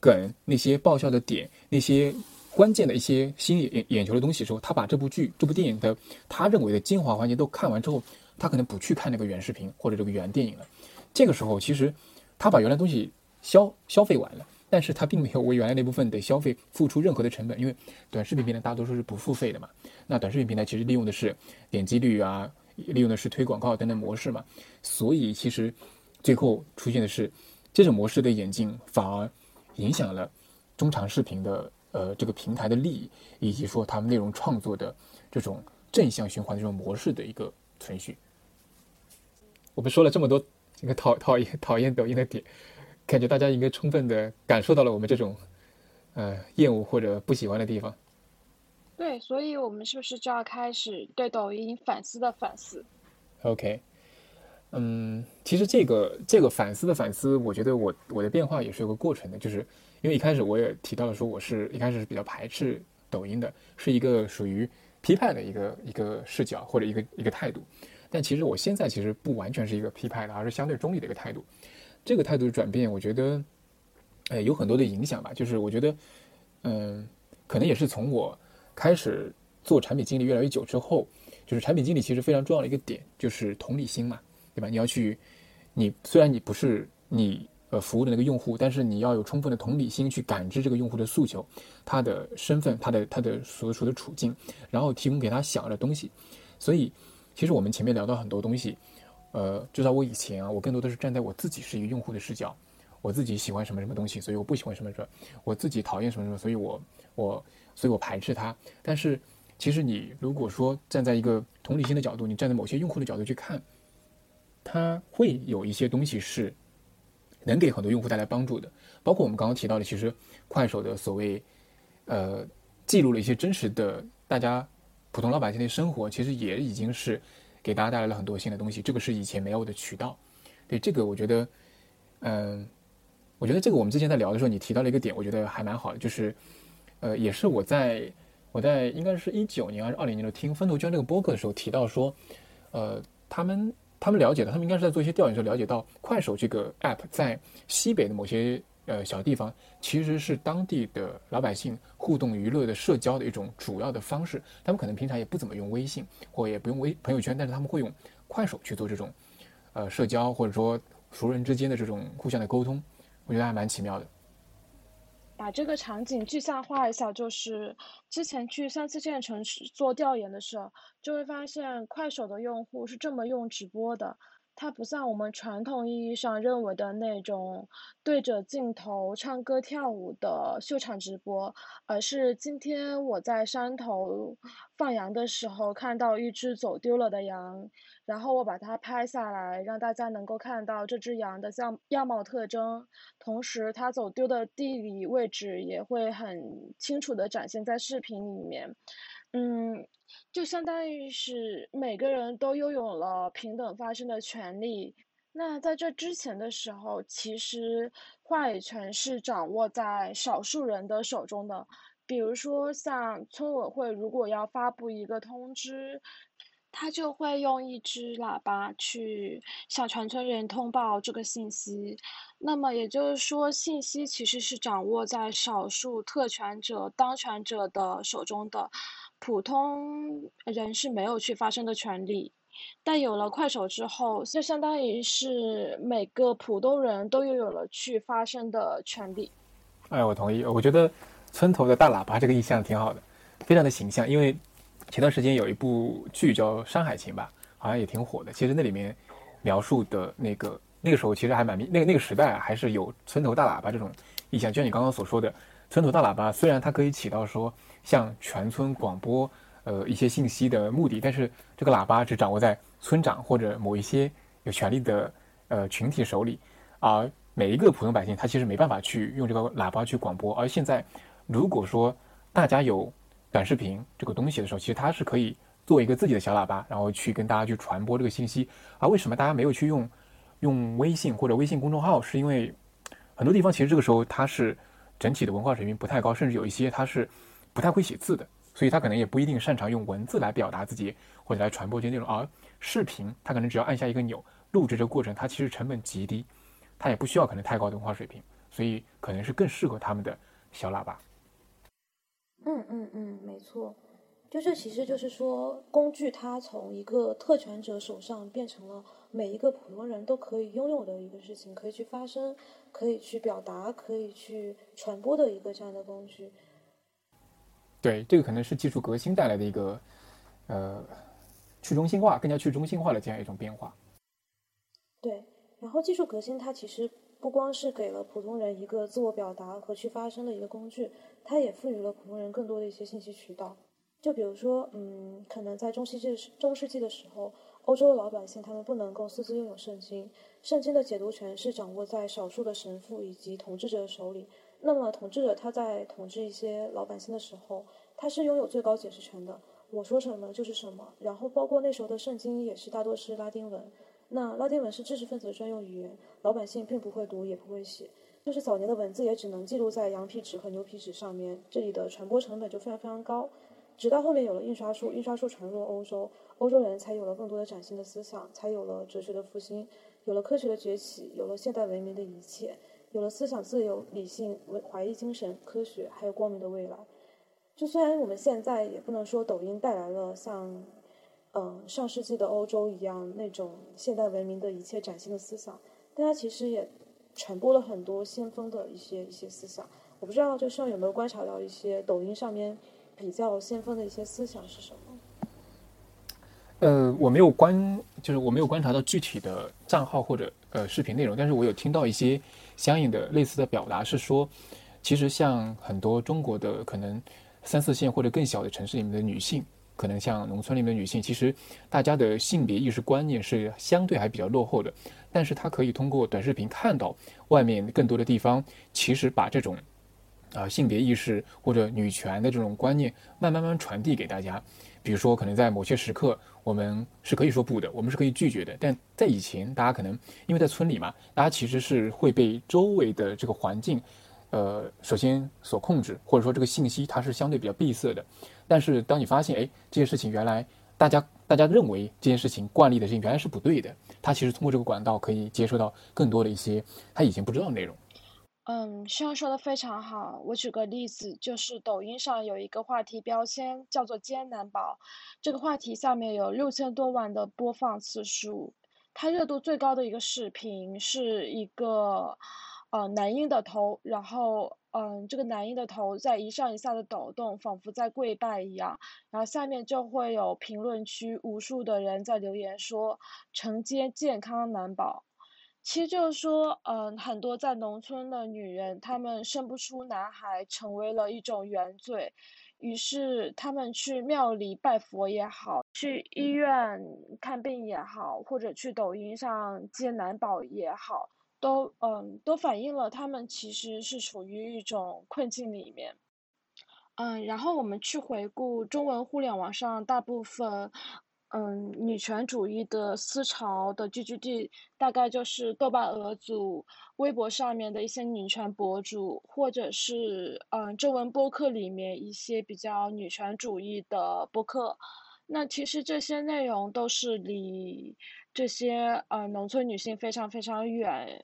梗、那些爆笑的点、那些关键的一些吸引眼眼球的东西的时候，他把这部剧、这部电影的他认为的精华环节都看完之后，他可能不去看那个原视频或者这个原电影了。这个时候，其实他把原来东西消消费完了，但是他并没有为原来那部分的消费付出任何的成本，因为短视频平台大多数是不付费的嘛。那短视频平台其实利用的是点击率啊，利用的是推广告等等模式嘛。所以其实最后出现的是这种模式的演进，反而影响了中长视频的呃这个平台的利益，以及说他们内容创作的这种正向循环的这种模式的一个存续。我们说了这么多。这个讨讨厌讨厌抖音的点，感觉大家应该充分的感受到了我们这种，呃，厌恶或者不喜欢的地方。对，所以我们是不是就要开始对抖音反思的反思？OK，嗯，其实这个这个反思的反思，我觉得我我的变化也是有个过程的，就是因为一开始我也提到了说，我是一开始是比较排斥抖音的，是一个属于批判的一个一个视角或者一个一个态度。但其实我现在其实不完全是一个批判的，而是相对中立的一个态度。这个态度的转变，我觉得，哎，有很多的影响吧。就是我觉得，嗯，可能也是从我开始做产品经理越来越久之后，就是产品经理其实非常重要的一个点就是同理心嘛，对吧？你要去，你虽然你不是你呃服务的那个用户，但是你要有充分的同理心去感知这个用户的诉求、他的身份、他的他的所处的处境，然后提供给他想要的东西。所以。其实我们前面聊到很多东西，呃，至少我以前啊，我更多的是站在我自己是一个用户的视角，我自己喜欢什么什么东西，所以我不喜欢什么什么，我自己讨厌什么什么，所以我我所以我排斥它。但是其实你如果说站在一个同理心的角度，你站在某些用户的角度去看，它会有一些东西是能给很多用户带来帮助的，包括我们刚刚提到的，其实快手的所谓呃记录了一些真实的大家普通老百姓的生活，其实也已经是给大家带来了很多新的东西，这个是以前没有的渠道。对这个，我觉得，嗯，我觉得这个我们之前在聊的时候，你提到了一个点，我觉得还蛮好的，就是呃，也是我在我在应该是一九年还是二零年的听分头捐这个播客的时候提到说，呃，他们。他们了解到，他们应该是在做一些调研时候了解到，快手这个 app 在西北的某些呃小地方，其实是当地的老百姓互动娱乐的社交的一种主要的方式。他们可能平常也不怎么用微信，或也不用微朋友圈，但是他们会用快手去做这种呃社交，或者说熟人之间的这种互相的沟通。我觉得还蛮奇妙的。把这个场景具象化一下，就是之前去三四线城市做调研的时候，就会发现快手的用户是这么用直播的。它不像我们传统意义上认为的那种对着镜头唱歌跳舞的秀场直播，而是今天我在山头放羊的时候看到一只走丢了的羊，然后我把它拍下来，让大家能够看到这只羊的样样貌特征，同时它走丢的地理位置也会很清楚的展现在视频里面。嗯，就相当于是每个人都拥有了平等发声的权利。那在这之前的时候，其实话语权是掌握在少数人的手中的。比如说，像村委会如果要发布一个通知。他就会用一支喇叭去向全村人通报这个信息，那么也就是说，信息其实是掌握在少数特权者、当权者的手中的，普通人是没有去发声的权利。但有了快手之后，就相当于是每个普通人都拥有了去发声的权利。哎，我同意，我觉得村头的大喇叭这个意象挺好的，非常的形象，因为。前段时间有一部剧叫《山海情》吧，好像也挺火的。其实那里面描述的那个那个时候，其实还蛮那个那个时代还是有村头大喇叭这种意象。就像你刚刚所说的，村头大喇叭虽然它可以起到说向全村广播呃一些信息的目的，但是这个喇叭只掌握在村长或者某一些有权利的呃群体手里，而每一个普通百姓他其实没办法去用这个喇叭去广播。而现在如果说大家有短视频这个东西的时候，其实它是可以做一个自己的小喇叭，然后去跟大家去传播这个信息。而为什么大家没有去用用微信或者微信公众号？是因为很多地方其实这个时候它是整体的文化水平不太高，甚至有一些它是不太会写字的，所以他可能也不一定擅长用文字来表达自己或者来传播这些内容。而视频，他可能只要按下一个钮，录制这个过程，它其实成本极低，它也不需要可能太高的文化水平，所以可能是更适合他们的小喇叭。嗯嗯嗯，没错，就这其实就是说，工具它从一个特权者手上变成了每一个普通人都可以拥有的一个事情，可以去发声，可以去表达，可以去传播的一个这样的工具。对，这个可能是技术革新带来的一个呃去中心化、更加去中心化的这样一种变化。对，然后技术革新它其实。不光是给了普通人一个自我表达和去发声的一个工具，它也赋予了普通人更多的一些信息渠道。就比如说，嗯，可能在中世纪中世纪的时候，欧洲的老百姓他们不能够私自拥有圣经，圣经的解读权是掌握在少数的神父以及统治者手里。那么，统治者他在统治一些老百姓的时候，他是拥有最高解释权的，我说什么就是什么。然后，包括那时候的圣经也是大多是拉丁文。那拉丁文是知识分子的专用语言，老百姓并不会读，也不会写。就是早年的文字也只能记录在羊皮纸和牛皮纸上面，这里的传播成本就非常非常高。直到后面有了印刷术，印刷术传入欧洲，欧洲人才有了更多的崭新的思想，才有了哲学的复兴，有了科学的崛起，有了现代文明的一切，有了思想自由、理性、怀疑精神、科学，还有光明的未来。就虽然我们现在也不能说抖音带来了像。嗯，上世纪的欧洲一样，那种现代文明的一切崭新的思想，但它其实也传播了很多先锋的一些一些思想。我不知道，就上有没有观察到一些抖音上面比较先锋的一些思想是什么？呃，我没有观，就是我没有观察到具体的账号或者呃视频内容，但是我有听到一些相应的类似的表达，是说，其实像很多中国的可能三四线或者更小的城市里面的女性。可能像农村里面的女性，其实大家的性别意识观念是相对还比较落后的，但是她可以通过短视频看到外面更多的地方，其实把这种啊性别意识或者女权的这种观念慢慢慢传递给大家。比如说，可能在某些时刻，我们是可以说不的，我们是可以拒绝的。但在以前，大家可能因为在村里嘛，大家其实是会被周围的这个环境，呃，首先所控制，或者说这个信息它是相对比较闭塞的。但是当你发现，哎，这件事情原来大家大家认为这件事情惯例的事情原来是不对的，他其实通过这个管道可以接收到更多的一些他以前不知道的内容。嗯，希望说的非常好。我举个例子，就是抖音上有一个话题标签叫做“艰难宝”，这个话题下面有六千多万的播放次数。它热度最高的一个视频是一个呃男婴的头，然后嗯这个男婴的头在一上一下的抖动，仿佛在跪拜一样。然后下面就会有评论区无数的人在留言说承接健康难保。其实就是说，嗯，很多在农村的女人，她们生不出男孩，成为了一种原罪，于是她们去庙里拜佛也好，去医院看病也好，或者去抖音上接男宝也好，都嗯，都反映了她们其实是处于一种困境里面。嗯，然后我们去回顾中文互联网上大部分。嗯，女权主义的思潮的聚集地大概就是豆瓣鹅组、微博上面的一些女权博主，或者是嗯中文播客里面一些比较女权主义的播客。那其实这些内容都是离这些呃农村女性非常非常远。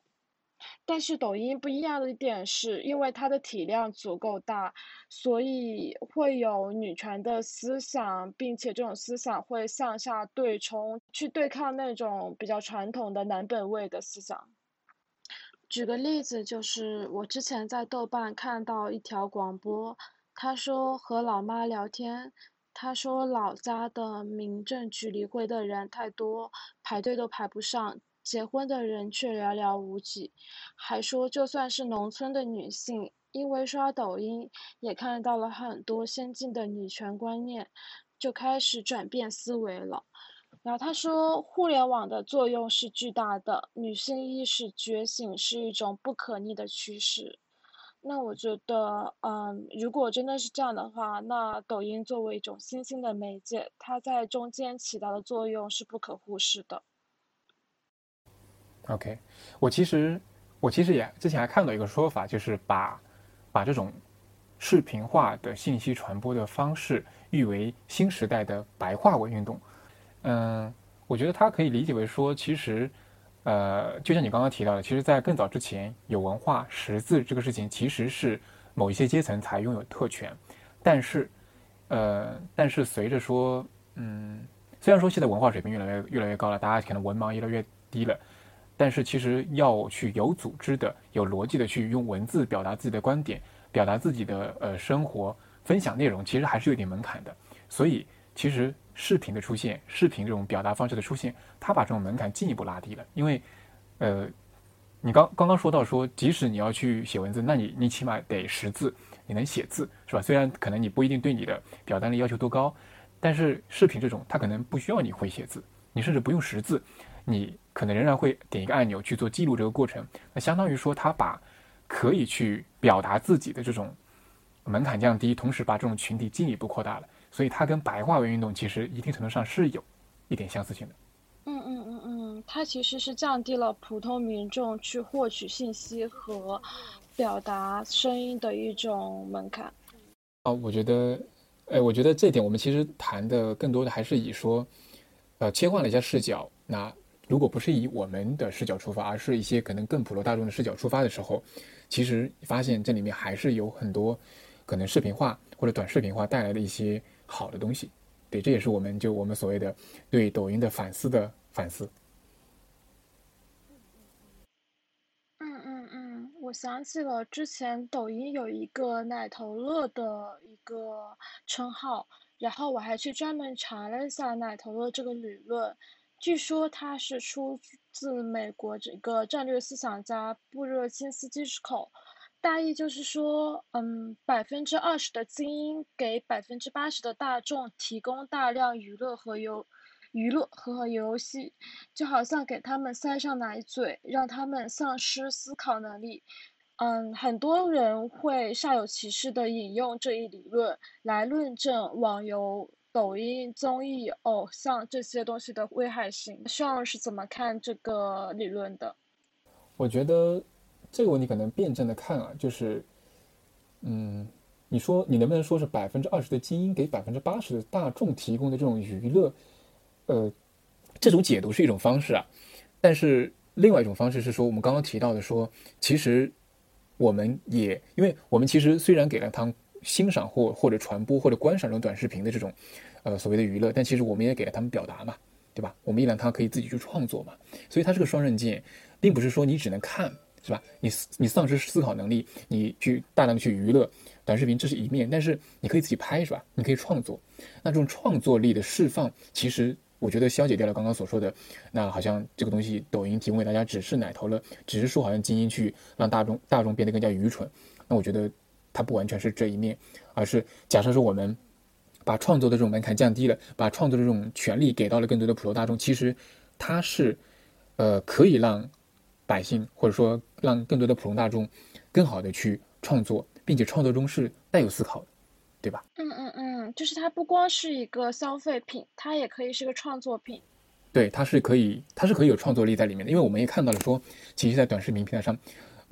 但是抖音不一样的一点是，因为它的体量足够大，所以会有女权的思想，并且这种思想会向下对冲，去对抗那种比较传统的男本位的思想。举个例子，就是我之前在豆瓣看到一条广播，他说和老妈聊天，他说老家的民政局离婚的人太多，排队都排不上。结婚的人却寥寥无几，还说就算是农村的女性，因为刷抖音也看到了很多先进的女权观念，就开始转变思维了。然后他说，互联网的作用是巨大的，女性意识觉醒是一种不可逆的趋势。那我觉得，嗯，如果真的是这样的话，那抖音作为一种新兴的媒介，它在中间起到的作用是不可忽视的。OK，我其实我其实也之前还看到一个说法，就是把把这种视频化的信息传播的方式誉为新时代的白话文运动。嗯，我觉得它可以理解为说，其实呃，就像你刚刚提到的，其实，在更早之前，有文化识字这个事情其实是某一些阶层才拥有特权，但是呃，但是随着说，嗯，虽然说现在文化水平越来越越来越高了，大家可能文盲越来越低了。但是其实要去有组织的、有逻辑的去用文字表达自己的观点、表达自己的呃生活、分享内容，其实还是有点门槛的。所以其实视频的出现、视频这种表达方式的出现，它把这种门槛进一步拉低了。因为，呃，你刚刚刚说到说，即使你要去写文字，那你你起码得识字，你能写字是吧？虽然可能你不一定对你的表达力要求多高，但是视频这种它可能不需要你会写字，你甚至不用识字。你可能仍然会点一个按钮去做记录这个过程，那相当于说他把可以去表达自己的这种门槛降低，同时把这种群体进一步扩大了，所以它跟白话文运动其实一定程度上是有一点相似性的。嗯嗯嗯嗯，它其实是降低了普通民众去获取信息和表达声音的一种门槛。哦，我觉得，哎，我觉得这点我们其实谈的更多的还是以说，呃，切换了一下视角，那。如果不是以我们的视角出发，而是一些可能更普罗大众的视角出发的时候，其实发现这里面还是有很多可能视频化或者短视频化带来的一些好的东西。对，这也是我们就我们所谓的对抖音的反思的反思。嗯嗯嗯，我想起了之前抖音有一个“奶头乐”的一个称号，然后我还去专门查了一下“奶头乐”这个理论。据说它是出自美国这个战略思想家布热津斯基之口，大意就是说，嗯，百分之二十的精英给百分之八十的大众提供大量娱乐和游娱乐和游戏，就好像给他们塞上奶嘴，让他们丧失思考能力。嗯，很多人会煞有其事的引用这一理论来论证网游、抖音、综艺、偶像这些东西的危害性。Sean 是怎么看这个理论的？我觉得这个问题可能辩证的看啊，就是，嗯，你说你能不能说是百分之二十的精英给百分之八十的大众提供的这种娱乐，呃，这种解读是一种方式啊，但是另外一种方式是说，我们刚刚提到的说，其实。我们也，因为我们其实虽然给了他欣赏或或者传播或者观赏这种短视频的这种，呃所谓的娱乐，但其实我们也给了他们表达嘛，对吧？我们也让他可以自己去创作嘛，所以它是个双刃剑，并不是说你只能看，是吧？你你丧失思考能力，你去大量的去娱乐短视频，这是一面，但是你可以自己拍，是吧？你可以创作，那这种创作力的释放，其实。我觉得消解掉了刚刚所说的，那好像这个东西抖音提供给大家只是奶头了，只是说好像精英去让大众大众变得更加愚蠢。那我觉得它不完全是这一面，而是假设说我们把创作的这种门槛降低了，把创作的这种权利给到了更多的普罗大众，其实它是呃可以让百姓或者说让更多的普通大众更好的去创作，并且创作中是带有思考的。对吧？嗯嗯嗯，就是它不光是一个消费品，它也可以是个创作品。对，它是可以，它是可以有创作力在里面的。因为我们也看到了，说其实，在短视频平台上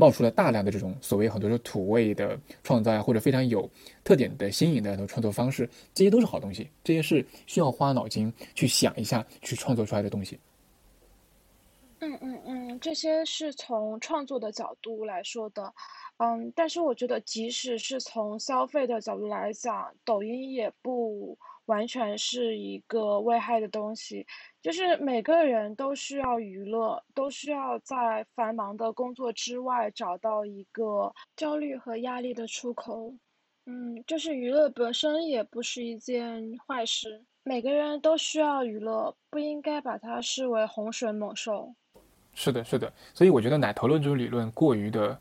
冒出了大量的这种所谓很多的土味的创造啊，或者非常有特点的新颖的创作方式，这些都是好东西，这些是需要花脑筋去想一下去创作出来的东西。嗯嗯嗯，这些是从创作的角度来说的。嗯，但是我觉得，即使是从消费的角度来讲，抖音也不完全是一个危害的东西。就是每个人都需要娱乐，都需要在繁忙的工作之外找到一个焦虑和压力的出口。嗯，就是娱乐本身也不是一件坏事。每个人都需要娱乐，不应该把它视为洪水猛兽。是的，是的。所以我觉得奶头论这种理论过于的。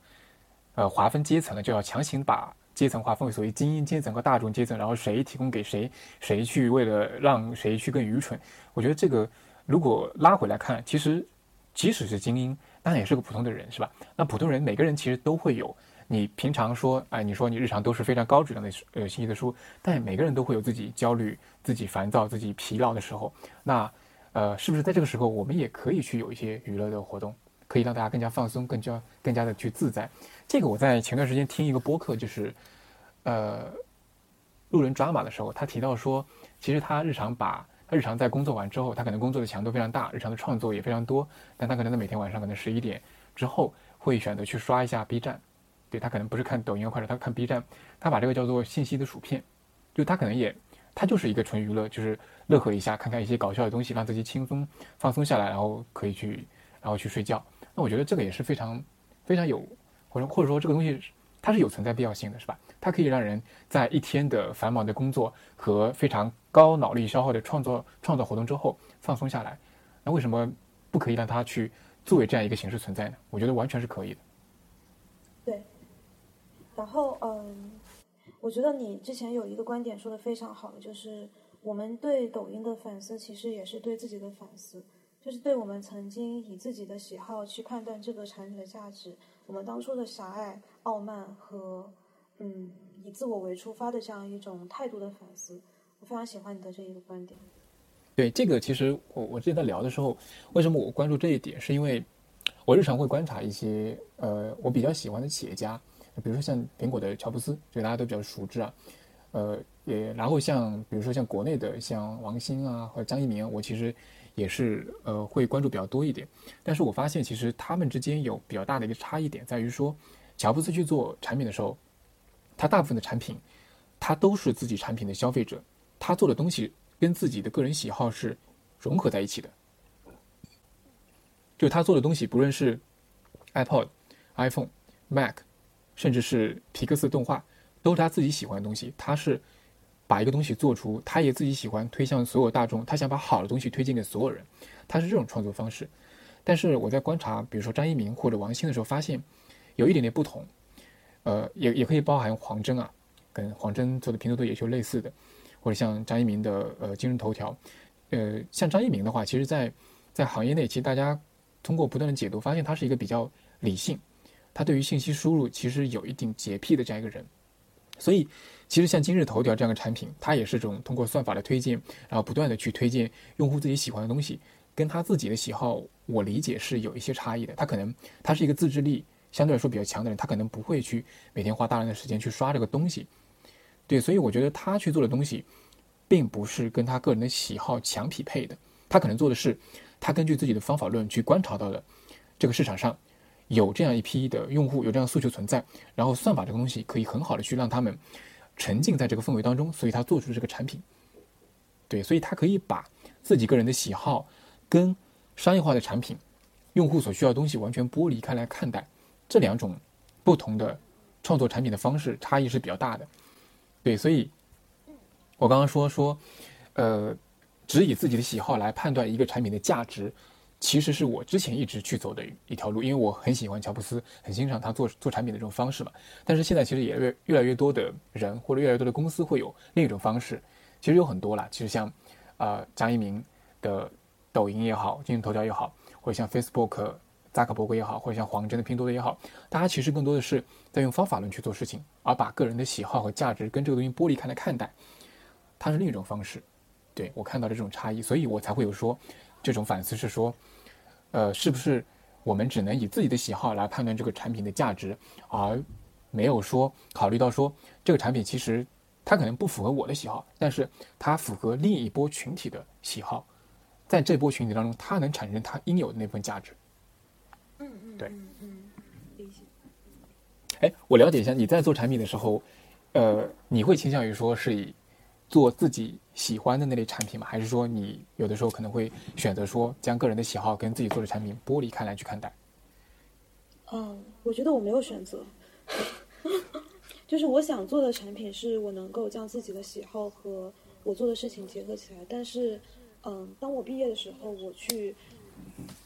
呃，划分阶层呢，就要强行把阶层划分为所谓精英阶层和大众阶层，然后谁提供给谁，谁去为了让谁去更愚蠢。我觉得这个如果拉回来看，其实即使是精英，当然也是个普通的人，是吧？那普通人每个人其实都会有，你平常说，哎，你说你日常都是非常高质量的呃信息的书，但每个人都会有自己焦虑、自己烦躁、自己疲劳的时候。那呃，是不是在这个时候，我们也可以去有一些娱乐的活动？可以让大家更加放松，更加更加的去自在。这个我在前段时间听一个播客，就是，呃，路人抓马的时候，他提到说，其实他日常把他日常在工作完之后，他可能工作的强度非常大，日常的创作也非常多，但他可能在每天晚上可能十一点之后会选择去刷一下 B 站，对他可能不是看抖音或者他看 B 站，他把这个叫做信息的薯片，就他可能也他就是一个纯娱乐，就是乐呵一下，看看一些搞笑的东西，让自己轻松放松下来，然后可以去然后去睡觉。那我觉得这个也是非常，非常有，或者或者说这个东西它是有存在必要性的，是吧？它可以让人在一天的繁忙的工作和非常高脑力消耗的创作创作活动之后放松下来。那为什么不可以让它去作为这样一个形式存在呢？我觉得完全是可以的。对。然后，嗯，我觉得你之前有一个观点说的非常好的，就是我们对抖音的反思，其实也是对自己的反思。就是对我们曾经以自己的喜好去判断这个产品的价值，我们当初的狭隘、傲慢和嗯以自我为出发的这样一种态度的反思，我非常喜欢你的这一个观点。对这个，其实我我之前在聊的时候，为什么我关注这一点，是因为我日常会观察一些呃我比较喜欢的企业家，比如说像苹果的乔布斯，这个大家都比较熟知啊，呃也然后像比如说像国内的像王兴啊或者张一鸣，我其实。也是呃会关注比较多一点，但是我发现其实他们之间有比较大的一个差异点，在于说，乔布斯去做产品的时候，他大部分的产品，他都是自己产品的消费者，他做的东西跟自己的个人喜好是融合在一起的，就他做的东西，不论是 iPod、iPhone、Mac，甚至是皮克斯动画，都是他自己喜欢的东西，他是。把一个东西做出，他也自己喜欢推向所有大众，他想把好的东西推荐给所有人，他是这种创作方式。但是我在观察，比如说张一鸣或者王兴的时候，发现有一点点不同。呃，也也可以包含黄峥啊，跟黄峥做的拼多多也就类似的，或者像张一鸣的呃今日头条，呃，像张一鸣的话，其实在在行业内，其实大家通过不断的解读，发现他是一个比较理性，他对于信息输入其实有一定洁癖的这样一个人，所以其实像今日头条这样的产品，它也是这种通过算法的推荐，然后不断的去推荐用户自己喜欢的东西，跟他自己的喜好，我理解是有一些差异的。他可能他是一个自制力相对来说比较强的人，他可能不会去每天花大量的时间去刷这个东西，对，所以我觉得他去做的东西，并不是跟他个人的喜好强匹配的，他可能做的是。他根据自己的方法论去观察到的，这个市场上有这样一批的用户，有这样诉求存在，然后算法这个东西可以很好的去让他们沉浸在这个氛围当中，所以他做出这个产品。对，所以他可以把自己个人的喜好跟商业化的产品、用户所需要的东西完全剥离开来看待，这两种不同的创作产品的方式差异是比较大的。对，所以我刚刚说说，呃。只以自己的喜好来判断一个产品的价值，其实是我之前一直去走的一条路，因为我很喜欢乔布斯，很欣赏他做做产品的这种方式嘛。但是现在其实也越越来越多的人或者越来越多的公司会有另一种方式，其实有很多了。其实像，呃，张一鸣的抖音也好，今日头条也好，或者像 Facebook 扎克伯格也好，或者像黄峥的拼多多也好，大家其实更多的是在用方法论去做事情，而把个人的喜好和价值跟这个东西剥离开来看待，它是另一种方式。对我看到的这种差异，所以我才会有说，这种反思是说，呃，是不是我们只能以自己的喜好来判断这个产品的价值，而没有说考虑到说这个产品其实它可能不符合我的喜好，但是它符合另一波群体的喜好，在这波群体当中，它能产生它应有的那份价值。嗯嗯，对，嗯，理解。哎，我了解一下，你在做产品的时候，呃，你会倾向于说是以。做自己喜欢的那类产品吗？还是说你有的时候可能会选择说将个人的喜好跟自己做的产品剥离开来去看待？嗯，我觉得我没有选择，就是我想做的产品是我能够将自己的喜好和我做的事情结合起来。但是，嗯，当我毕业的时候，我去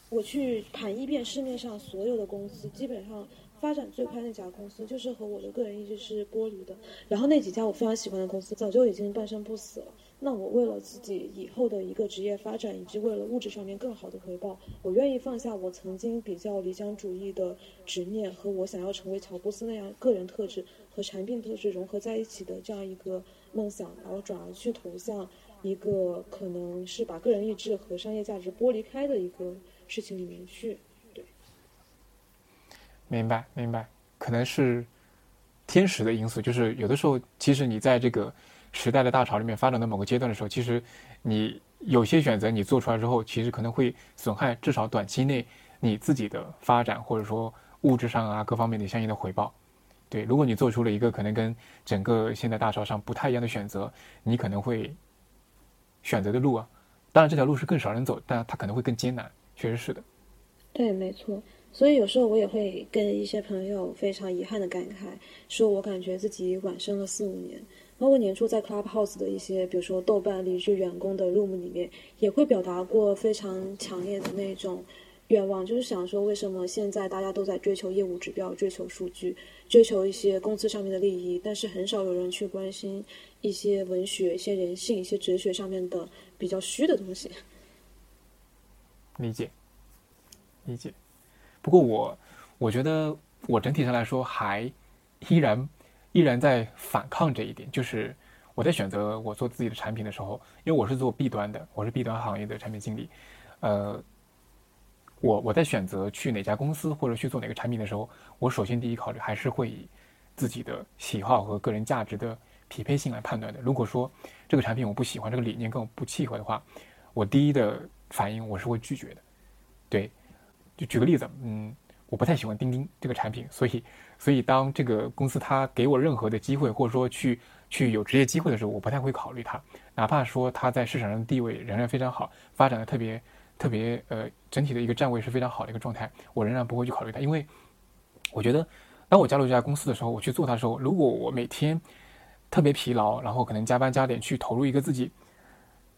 我去盘一遍市面上所有的公司，基本上。发展最快那家公司就是和我的个人意志是剥离的，然后那几家我非常喜欢的公司早就已经半生不死了。那我为了自己以后的一个职业发展，以及为了物质上面更好的回报，我愿意放下我曾经比较理想主义的执念和我想要成为乔布斯那样个人特质和产品特质融合在一起的这样一个梦想，然后转而去投向一个可能是把个人意志和商业价值剥离开的一个事情里面去。对明白，明白，可能是天时的因素。就是有的时候，其实你在这个时代的大潮里面发展到某个阶段的时候，其实你有些选择你做出来之后，其实可能会损害至少短期内你自己的发展，或者说物质上啊各方面的相应的回报。对，如果你做出了一个可能跟整个现在大潮上不太一样的选择，你可能会选择的路啊，当然这条路是更少人走，但它可能会更艰难。确实是的。对，没错。所以有时候我也会跟一些朋友非常遗憾的感慨，说我感觉自己晚生了四五年。包括年初在 Clubhouse 的一些，比如说豆瓣离职员工的 room 里面，也会表达过非常强烈的那种愿望，就是想说为什么现在大家都在追求业务指标、追求数据、追求一些公司上面的利益，但是很少有人去关心一些文学、一些人性、一些哲学上面的比较虚的东西。理解，理解。不过我，我觉得我整体上来说还依然依然在反抗这一点，就是我在选择我做自己的产品的时候，因为我是做 B 端的，我是 B 端行业的产品经理，呃，我我在选择去哪家公司或者去做哪个产品的时候，我首先第一考虑还是会以自己的喜好和个人价值的匹配性来判断的。如果说这个产品我不喜欢，这个理念跟我不契合的话，我第一的反应我是会拒绝的，对。就举个例子，嗯，我不太喜欢钉钉这个产品，所以，所以当这个公司它给我任何的机会，或者说去去有职业机会的时候，我不太会考虑它，哪怕说它在市场上的地位仍然非常好，发展的特别特别呃，整体的一个站位是非常好的一个状态，我仍然不会去考虑它，因为我觉得，当我加入这家公司的时候，我去做它的时候，如果我每天特别疲劳，然后可能加班加点去投入一个自己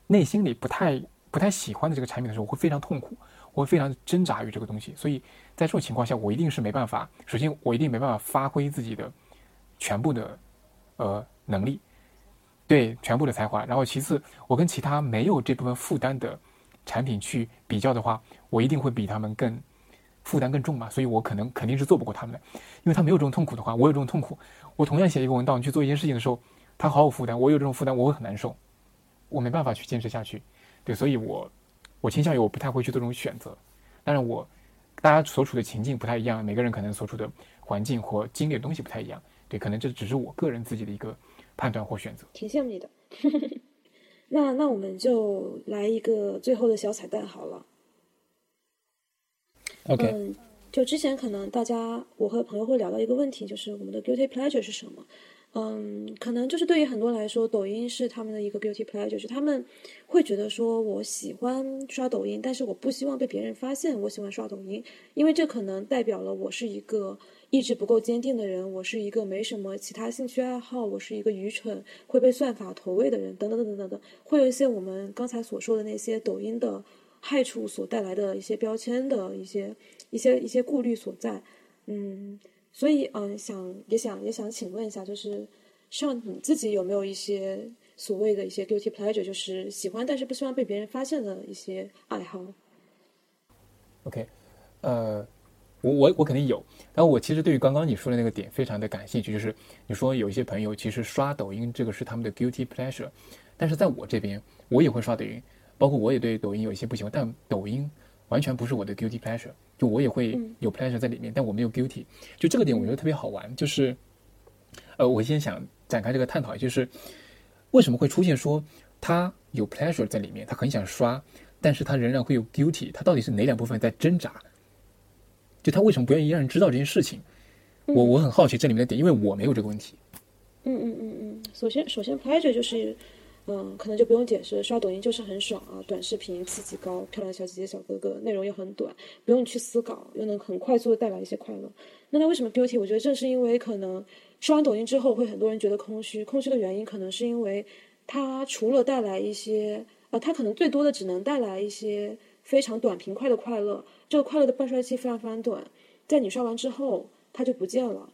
内心里不太不太喜欢的这个产品的时候，我会非常痛苦。我会非常挣扎于这个东西，所以在这种情况下，我一定是没办法。首先，我一定没办法发挥自己的全部的呃能力，对全部的才华。然后其次，我跟其他没有这部分负担的产品去比较的话，我一定会比他们更负担更重嘛。所以我可能肯定是做不过他们的，因为他没有这种痛苦的话，我有这种痛苦。我同样写一个文档去做一件事情的时候，他毫无负担，我有这种负担，我会很难受，我没办法去坚持下去。对，所以我我倾向于我不太会去做这种选择。当然我。大家所处的情境不太一样，每个人可能所处的环境或经历的东西不太一样，对，可能这只是我个人自己的一个判断或选择。挺羡慕你的，那那我们就来一个最后的小彩蛋好了。OK，嗯，就之前可能大家我和朋友会聊到一个问题，就是我们的 guilty pleasure 是什么？嗯，可能就是对于很多来说，抖音是他们的一个 guilty pleasure，就是他们会觉得说，我喜欢刷抖音，但是我不希望被别人发现我喜欢刷抖音，因为这可能代表了我是一个意志不够坚定的人，我是一个没什么其他兴趣爱好，我是一个愚蠢会被算法投喂的人，等等等等等等，会有一些我们刚才所说的那些抖音的害处所带来的一些标签的一些一些一些顾虑所在，嗯。所以，嗯，想也想也想请问一下，就是像你自己有没有一些所谓的一些 guilty pleasure，就是喜欢但是不希望被别人发现的一些爱好？OK，呃，我我我肯定有。然后我其实对于刚刚你说的那个点非常的感兴趣，就是你说有一些朋友其实刷抖音这个是他们的 guilty pleasure，但是在我这边我也会刷抖音，包括我也对抖音有一些不喜欢，但抖音完全不是我的 guilty pleasure。就我也会有 pleasure 在里面，但我没有 guilty。就这个点，我觉得特别好玩。就是，呃，我先想展开这个探讨，就是为什么会出现说他有 pleasure 在里面，他很想刷，但是他仍然会有 guilty。他到底是哪两部分在挣扎？就他为什么不愿意让人知道这件事情？我我很好奇这里面的点，因为我没有这个问题。嗯嗯嗯嗯，首先首先 pleasure 就是。嗯，可能就不用解释，刷抖音就是很爽啊！短视频刺激高，漂亮小姐姐小哥哥，内容又很短，不用去思考，又能很快速的带来一些快乐。那他为什么 beauty？我觉得正是因为可能刷完抖音之后，会很多人觉得空虚。空虚的原因可能是因为它除了带来一些，呃，它可能最多的只能带来一些非常短平快的快乐，这个快乐的半衰期非常非常短，在你刷完之后，它就不见了。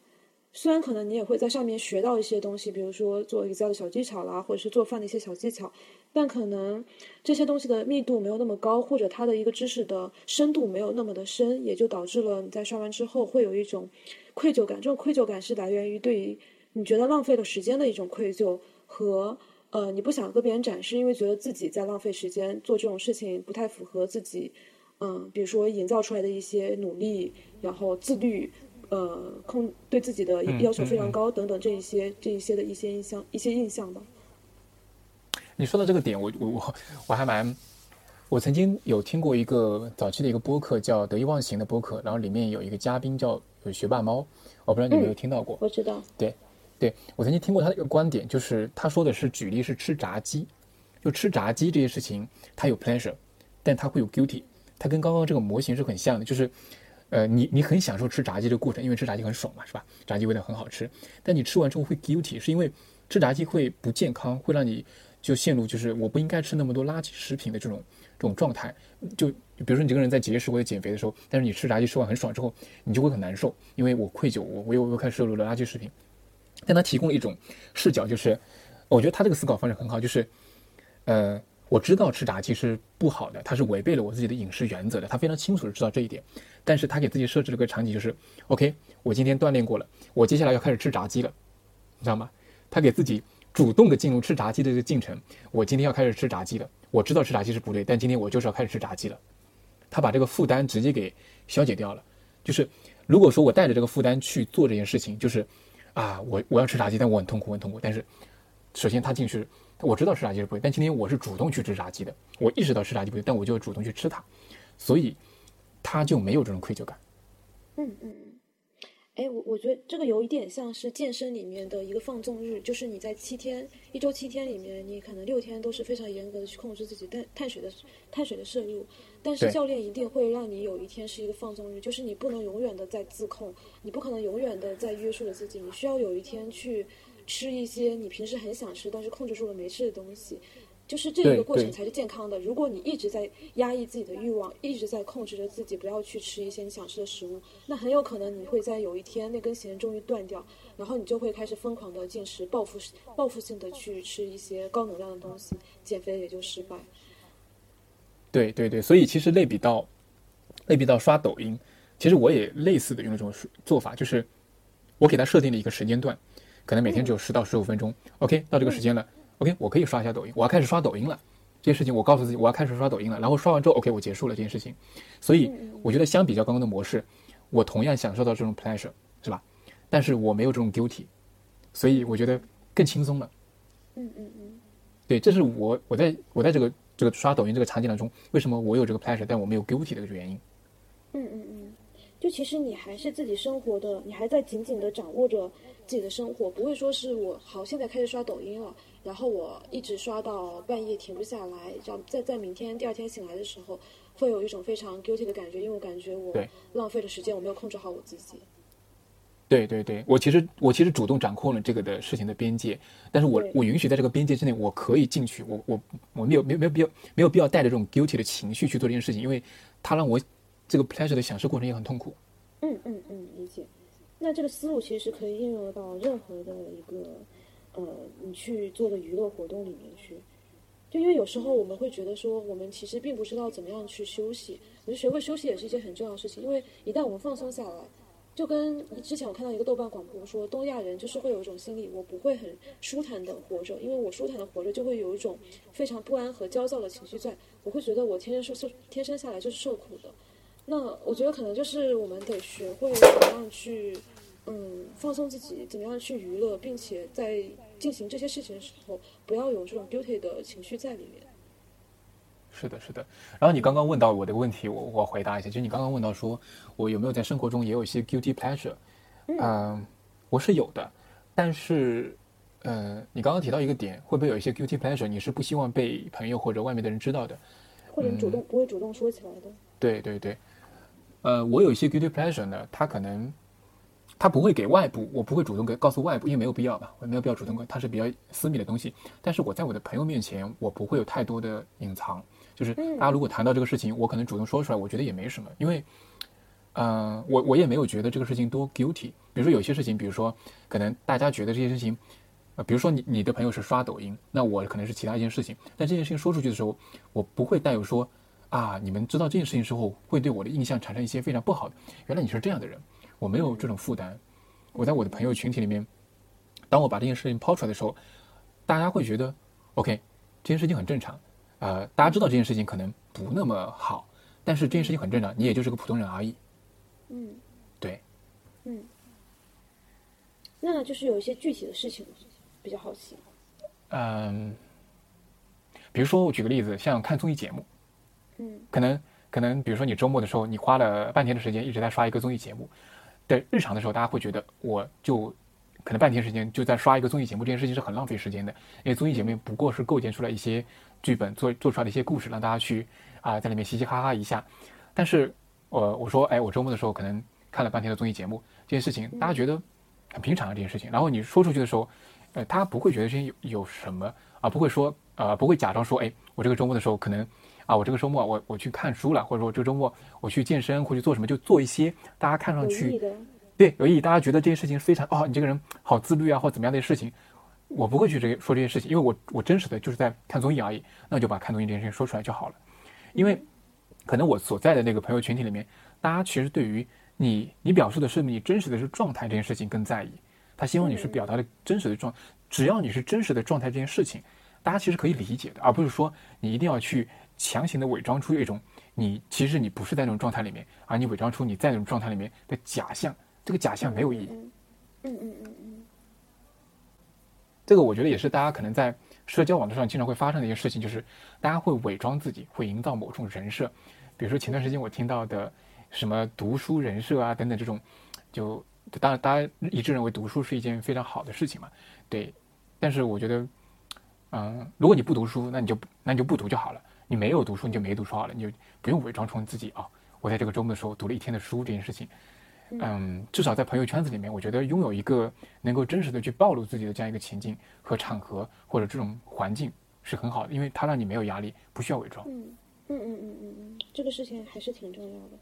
虽然可能你也会在上面学到一些东西，比如说做 Excel 的小技巧啦，或者是做饭的一些小技巧，但可能这些东西的密度没有那么高，或者它的一个知识的深度没有那么的深，也就导致了你在刷完之后会有一种愧疚感。这种愧疚感是来源于对于你觉得浪费了时间的一种愧疚，和呃你不想跟别人展示，因为觉得自己在浪费时间做这种事情不太符合自己，嗯，比如说营造出来的一些努力，然后自律。呃，控对自己的要求非常高，等等这一些这一些的一些印象一些印象吧。你说到这个点，我我我我还蛮，我曾经有听过一个早期的一个播客叫得意忘形的播客，然后里面有一个嘉宾叫有学霸猫，我不知道你有没有听到过？我知道。对，对我曾经听过他的一个观点，就是他说的是举例是吃炸鸡，就吃炸鸡这些事情，他有 pleasure，但他会有 guilty，他跟刚刚这个模型是很像的，就是。呃，你你很享受吃炸鸡这个过程，因为吃炸鸡很爽嘛，是吧？炸鸡味道很好吃，但你吃完之后会 guilty，是因为吃炸鸡会不健康，会让你就陷入就是我不应该吃那么多垃圾食品的这种这种状态。就比如说你这个人在节食或者减肥的时候，但是你吃炸鸡吃完很爽之后，你就会很难受，因为我愧疚，我我又又开始摄入了垃圾食品。但他提供了一种视角，就是我觉得他这个思考方式很好，就是呃。我知道吃炸鸡是不好的，它是违背了我自己的饮食原则的。他非常清楚的知道这一点，但是他给自己设置了个场景，就是 OK，我今天锻炼过了，我接下来要开始吃炸鸡了，你知道吗？他给自己主动的进入吃炸鸡的这个进程。我今天要开始吃炸鸡了，我知道吃炸鸡是不对，但今天我就是要开始吃炸鸡了。他把这个负担直接给消解掉了。就是如果说我带着这个负担去做这件事情，就是啊，我我要吃炸鸡，但我很痛苦，很痛苦。但是首先他进去。我知道吃炸鸡是不对，但今天我是主动去吃炸鸡的。我意识到吃炸鸡不对，但我就主动去吃它，所以他就没有这种愧疚感。嗯嗯嗯，哎，我我觉得这个有一点像是健身里面的一个放纵日，就是你在七天一周七天里面，你可能六天都是非常严格的去控制自己碳碳水的碳水的摄入，但是教练一定会让你有一天是一个放纵日，就是你不能永远的在自控，你不可能永远的在约束着自己，你需要有一天去。吃一些你平时很想吃但是控制住了没吃的东西，就是这一个过程才是健康的。如果你一直在压抑自己的欲望，一直在控制着自己不要去吃一些你想吃的食物，那很有可能你会在有一天那根弦终于断掉，然后你就会开始疯狂的进食，报复报复性的去吃一些高能量的东西，减肥也就失败。对对对，所以其实类比到类比到刷抖音，其实我也类似的用这种做法，就是我给他设定了一个时间段，可能每天只有十到十五分钟。OK，到这个时间了，OK，我可以刷一下抖音，我要开始刷抖音了。这件事情我告诉自己，我要开始刷抖音了。然后刷完之后，OK，我结束了这件事情。所以我觉得相比较刚刚的模式，我同样享受到这种 pleasure，是吧？但是我没有这种 guilty，所以我觉得更轻松了。嗯嗯嗯，对，这是我我在我在这个。这个刷抖音这个场景当中，为什么我有这个 pleasure，但我没有 guilty 的这个原因？嗯嗯嗯，就其实你还是自己生活的，你还在紧紧的掌握着自己的生活，不会说是我好现在开始刷抖音了，然后我一直刷到半夜停不下来，这样在在明天第二天醒来的时候，会有一种非常 guilty 的感觉，因为我感觉我浪费了时间，我没有控制好我自己。对对对，我其实我其实主动掌控了这个的事情的边界，但是我我允许在这个边界之内，我可以进去，我我我没有没有没有必要没有必要带着这种 guilty 的情绪去做这件事情，因为它让我这个 pleasure 的享受过程也很痛苦。嗯嗯嗯，理解。那这个思路其实可以应用到任何的一个呃你去做的娱乐活动里面去，就因为有时候我们会觉得说，我们其实并不知道怎么样去休息，我觉得学会休息也是一件很重要的事情，因为一旦我们放松下来。就跟之前我看到一个豆瓣广播说，东亚人就是会有一种心理，我不会很舒坦的活着，因为我舒坦的活着就会有一种非常不安和焦躁的情绪在，我会觉得我天生受受天生下来就是受苦的。那我觉得可能就是我们得学会怎么样去，嗯，放松自己，怎么样去娱乐，并且在进行这些事情的时候，不要有这种 guilty 的情绪在里面。是的，是的。然后你刚刚问到我的问题，我我回答一下。就是你刚刚问到说，我有没有在生活中也有一些 guilty pleasure？嗯，我是有的。但是，呃，你刚刚提到一个点，会不会有一些 guilty pleasure？你是不希望被朋友或者外面的人知道的，或者主动不会主动说起来的？对对对。呃，我有一些 guilty pleasure 呢，他可能他不会给外部，我不会主动给告诉外部，因为没有必要吧，我没有必要主动，它是比较私密的东西。但是我在我的朋友面前，我不会有太多的隐藏。就是大家如果谈到这个事情，我可能主动说出来，我觉得也没什么，因为，嗯，我我也没有觉得这个事情多 guilty。比如说有些事情，比如说可能大家觉得这些事情，呃，比如说你你的朋友是刷抖音，那我可能是其他一件事情，但这件事情说出去的时候，我不会带有说啊，你们知道这件事情之后会对我的印象产生一些非常不好的。原来你是这样的人，我没有这种负担。我在我的朋友群体里面，当我把这件事情抛出来的时候，大家会觉得 OK，这件事情很正常。呃，大家知道这件事情可能不那么好，但是这件事情很正常，你也就是个普通人而已。嗯，对，嗯，那就是有一些具体的事情比较好奇。嗯，比如说我举个例子，像看综艺节目，嗯，可能可能比如说你周末的时候，你花了半天的时间一直在刷一个综艺节目，在日常的时候，大家会觉得我就可能半天时间就在刷一个综艺节目，这件事情是很浪费时间的，因为综艺节目不过是构建出来一些。剧本做做出来的一些故事，让大家去啊在里面嘻嘻哈哈一下。但是，我我说，哎，我周末的时候可能看了半天的综艺节目，这件事情大家觉得很平常啊，这件事情。然后你说出去的时候，呃，他不会觉得这些有有什么啊，不会说呃，不会假装说，哎，我这个周末的时候可能啊，我这个周末我我去看书了，或者说我这个周末我去健身或者做什么，就做一些大家看上去对有意义，大家觉得这件事情非常哦，你这个人好自律啊，或怎么样的事情。我不会去这个说这些事情，因为我我真实的就是在看综艺而已，那就把看综艺这件事情说出来就好了。因为可能我所在的那个朋友群体里面，大家其实对于你你表述的是你真实的是状态这件事情更在意，他希望你是表达的真实的状，只要你是真实的状态这件事情，大家其实可以理解的，而不是说你一定要去强行的伪装出一种你其实你不是在那种状态里面，而你伪装出你在那种状态里面的假象，这个假象没有意义。嗯嗯嗯嗯。这个我觉得也是大家可能在社交网络上经常会发生的一件事情，就是大家会伪装自己，会营造某种人设。比如说前段时间我听到的什么读书人设啊等等这种，就当然大家一致认为读书是一件非常好的事情嘛，对。但是我觉得，嗯，如果你不读书，那你就那你就不读就好了。你没有读书，你就没读书好了，你就不用伪装成自己啊。我在这个周末的时候读了一天的书这件事情。嗯，至少在朋友圈子里面，我觉得拥有一个能够真实的去暴露自己的这样一个情境和场合或者这种环境，是很好的，因为它让你没有压力，不需要伪装。嗯嗯嗯嗯嗯嗯，这个事情还是挺重要的。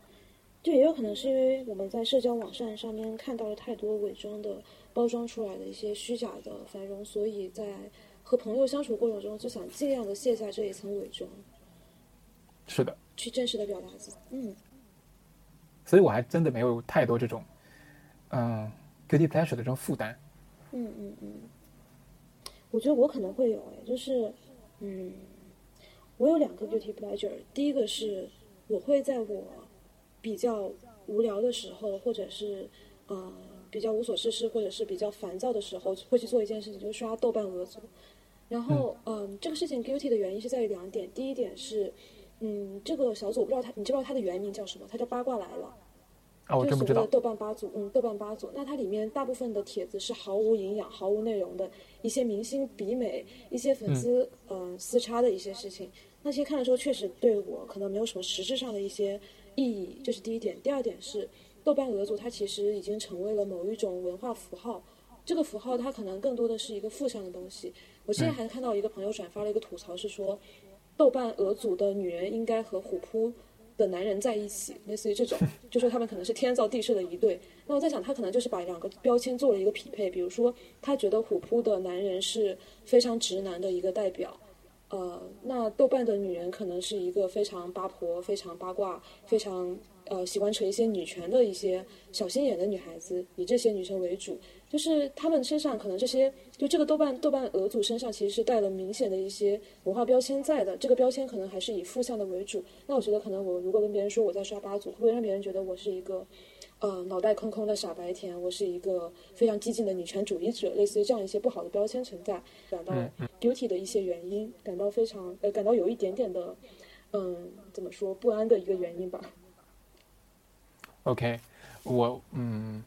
就也有可能是因为我们在社交网站上面看到了太多伪装的包装出来的一些虚假的繁荣，所以在和朋友相处过程中就想尽量的卸下这一层伪装，是的，去真实的表达自己。嗯所以我还真的没有太多这种，嗯，guilty pleasure 的这种负担。嗯嗯嗯，我觉得我可能会有哎，就是嗯，我有两个 guilty pleasure，第一个是我会在我比较无聊的时候，或者是呃比较无所事事，或者是比较烦躁的时候，会去做一件事情，就是刷豆瓣鹅组。然后，嗯，这个事情 guilty 的原因是在于两点。第一点是，嗯，这个小组我不知道它，你知不知道它的原名叫什么？它叫八卦来了。啊，我真不知道就是所谓的。豆瓣八组，嗯，豆瓣八组，那它里面大部分的帖子是毫无营养、毫无内容的一些明星比美、一些粉丝嗯、呃私叉的一些事情。那些看的时候确实对我可能没有什么实质上的一些意义，这是第一点。第二点是，豆瓣俄组它其实已经成为了某一种文化符号，这个符号它可能更多的是一个负向的东西。我之前还看到一个朋友转发了一个吐槽，是说豆瓣俄组的女人应该和虎扑的男人在一起，类似于这种，就说他们可能是天造地设的一对。那我在想，他可能就是把两个标签做了一个匹配，比如说他觉得虎扑的男人是非常直男的一个代表，呃，那豆瓣的女人可能是一个非常八婆、非常八卦、非常呃喜欢扯一些女权的一些小心眼的女孩子，以这些女生为主。就是他们身上可能这些，就这个豆瓣豆瓣俄组身上其实是带了明显的一些文化标签在的，这个标签可能还是以负向的为主。那我觉得可能我如果跟别人说我在刷八组，会不会让别人觉得我是一个呃脑袋空空的傻白甜，我是一个非常激进的女权主义者，类似于这样一些不好的标签存在，感到 guilty 的一些原因，感到非常呃感到有一点点的嗯怎么说不安的一个原因吧。OK，我嗯，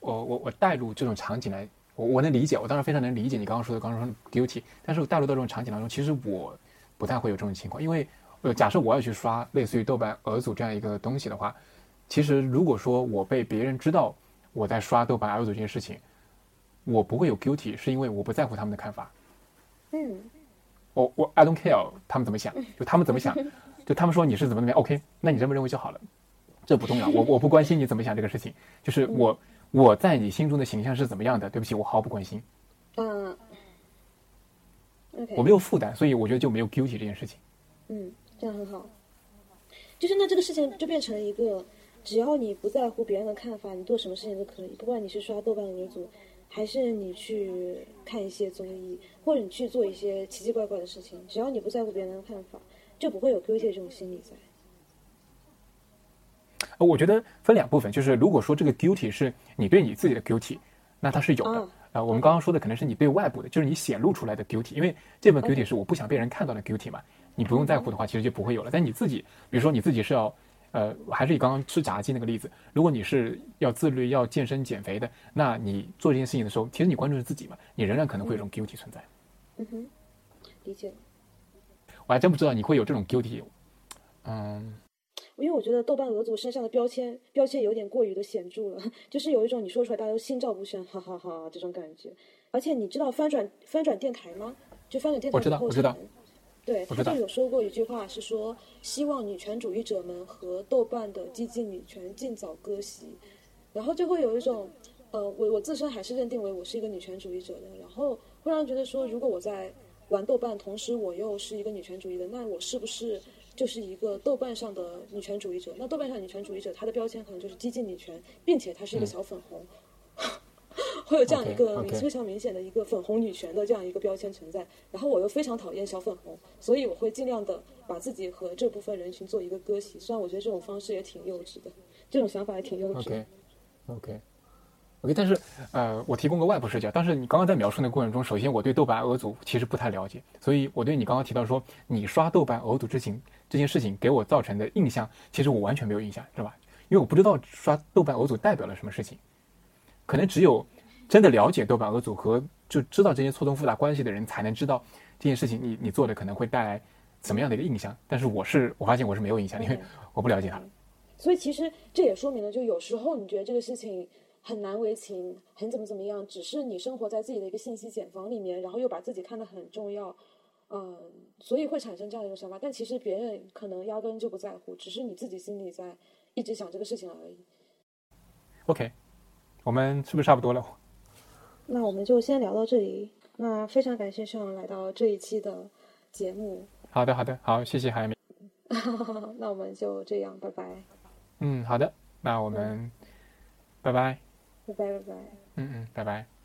我我我带入这种场景来，我我能理解，我当然非常能理解你刚刚说的，刚刚说 guilty，但是我带入到这种场景当中，其实我不太会有这种情况，因为呃，假设我要去刷类似于豆瓣俄组这样一个东西的话，其实如果说我被别人知道我在刷豆瓣俄组这件事情，我不会有 guilty，是因为我不在乎他们的看法，嗯。我我 I don't care 他们怎么想，就他们怎么想，就他们说你是怎么怎么样，OK，那你这么认为就好了，这不重要，我我不关心你怎么想这个事情，就是我我在你心中的形象是怎么样的，对不起，我毫不关心，嗯我没有负担，所以我觉得就没有 guilty 这件事情。嗯，这样很好。就是那这个事情就变成了一个，只要你不在乎别人的看法，你做什么事情都可以。不管你是刷豆瓣俄组，还是你去看一些综艺，或者你去做一些奇奇怪怪的事情，只要你不在乎别人的看法，就不会有 guilty 这种心理在。呃，我觉得分两部分，就是如果说这个 guilty 是你对你自己的 guilty，那它是有的。啊呃，我们刚刚说的可能是你对外部的，就是你显露出来的 guilty，因为这份 guilty 是我不想被人看到的 guilty 嘛，你不用在乎的话，其实就不会有了。但你自己，比如说你自己是要，呃，还是以刚刚吃炸鸡那个例子，如果你是要自律、要健身、减肥的，那你做这件事情的时候，其实你关注的是自己嘛，你仍然可能会有这种 guilty 存在。嗯哼，理解。我还真不知道你会有这种 guilty，嗯，因为我觉得豆瓣俄组身上的标签标签有点过于的显著了，就是有一种你说出来大家都心照不宣，哈哈哈这种感觉。而且你知道翻转翻转电台吗？就翻转电台我知道的后我知道对，他就有说过一句话，是说希望女权主义者们和豆瓣的激进女权尽早割席，然后就会有一种，呃，我我自身还是认定为我是一个女权主义者的，然后会让人觉得说，如果我在玩豆瓣，同时我又是一个女权主义的，那我是不是就是一个豆瓣上的女权主义者？那豆瓣上女权主义者，她的标签可能就是激进女权，并且她是一个小粉红。会有这样一个非常明显的一个粉红女权的这样一个标签存在，然后我又非常讨厌小粉红，所以我会尽量的把自己和这部分人群做一个割席。虽然我觉得这种方式也挺幼稚的，这种想法也挺幼稚的。OK，OK，OK，、但是呃，我提供个外部视角。但是你刚刚在描述的过程中，首先我对豆瓣俄组其实不太了解，所以我对你刚刚提到说你刷豆瓣俄组之情这件事情给我造成的印象，其实我完全没有印象，是吧？因为我不知道刷豆瓣俄组代表了什么事情，可能只有真的了解豆瓣俄组和就知道这些错综复杂关系的人，才能知道这件事情你你做的可能会带来怎么样的一个印象。但是我是我发现我是没有印象，因为嗯我不了解它。所以其实这也说明了，就有时候你觉得这个事情很难为情，很怎么怎么样，只是你生活在自己的一个信息茧房里面，然后又把自己看得很重要，嗯，所以会产生这样一种想法。但其实别人可能压根就不在乎，只是你自己心里在一直想这个事情而已。OK，我们是不是差不多了？那我们就先聊到这里。那非常感谢上来到这一期的节目。好的，好的，好，谢谢海明。那我们就这样，拜拜，嗯，好的，那我们拜拜。拜拜，拜。嗯嗯，拜拜。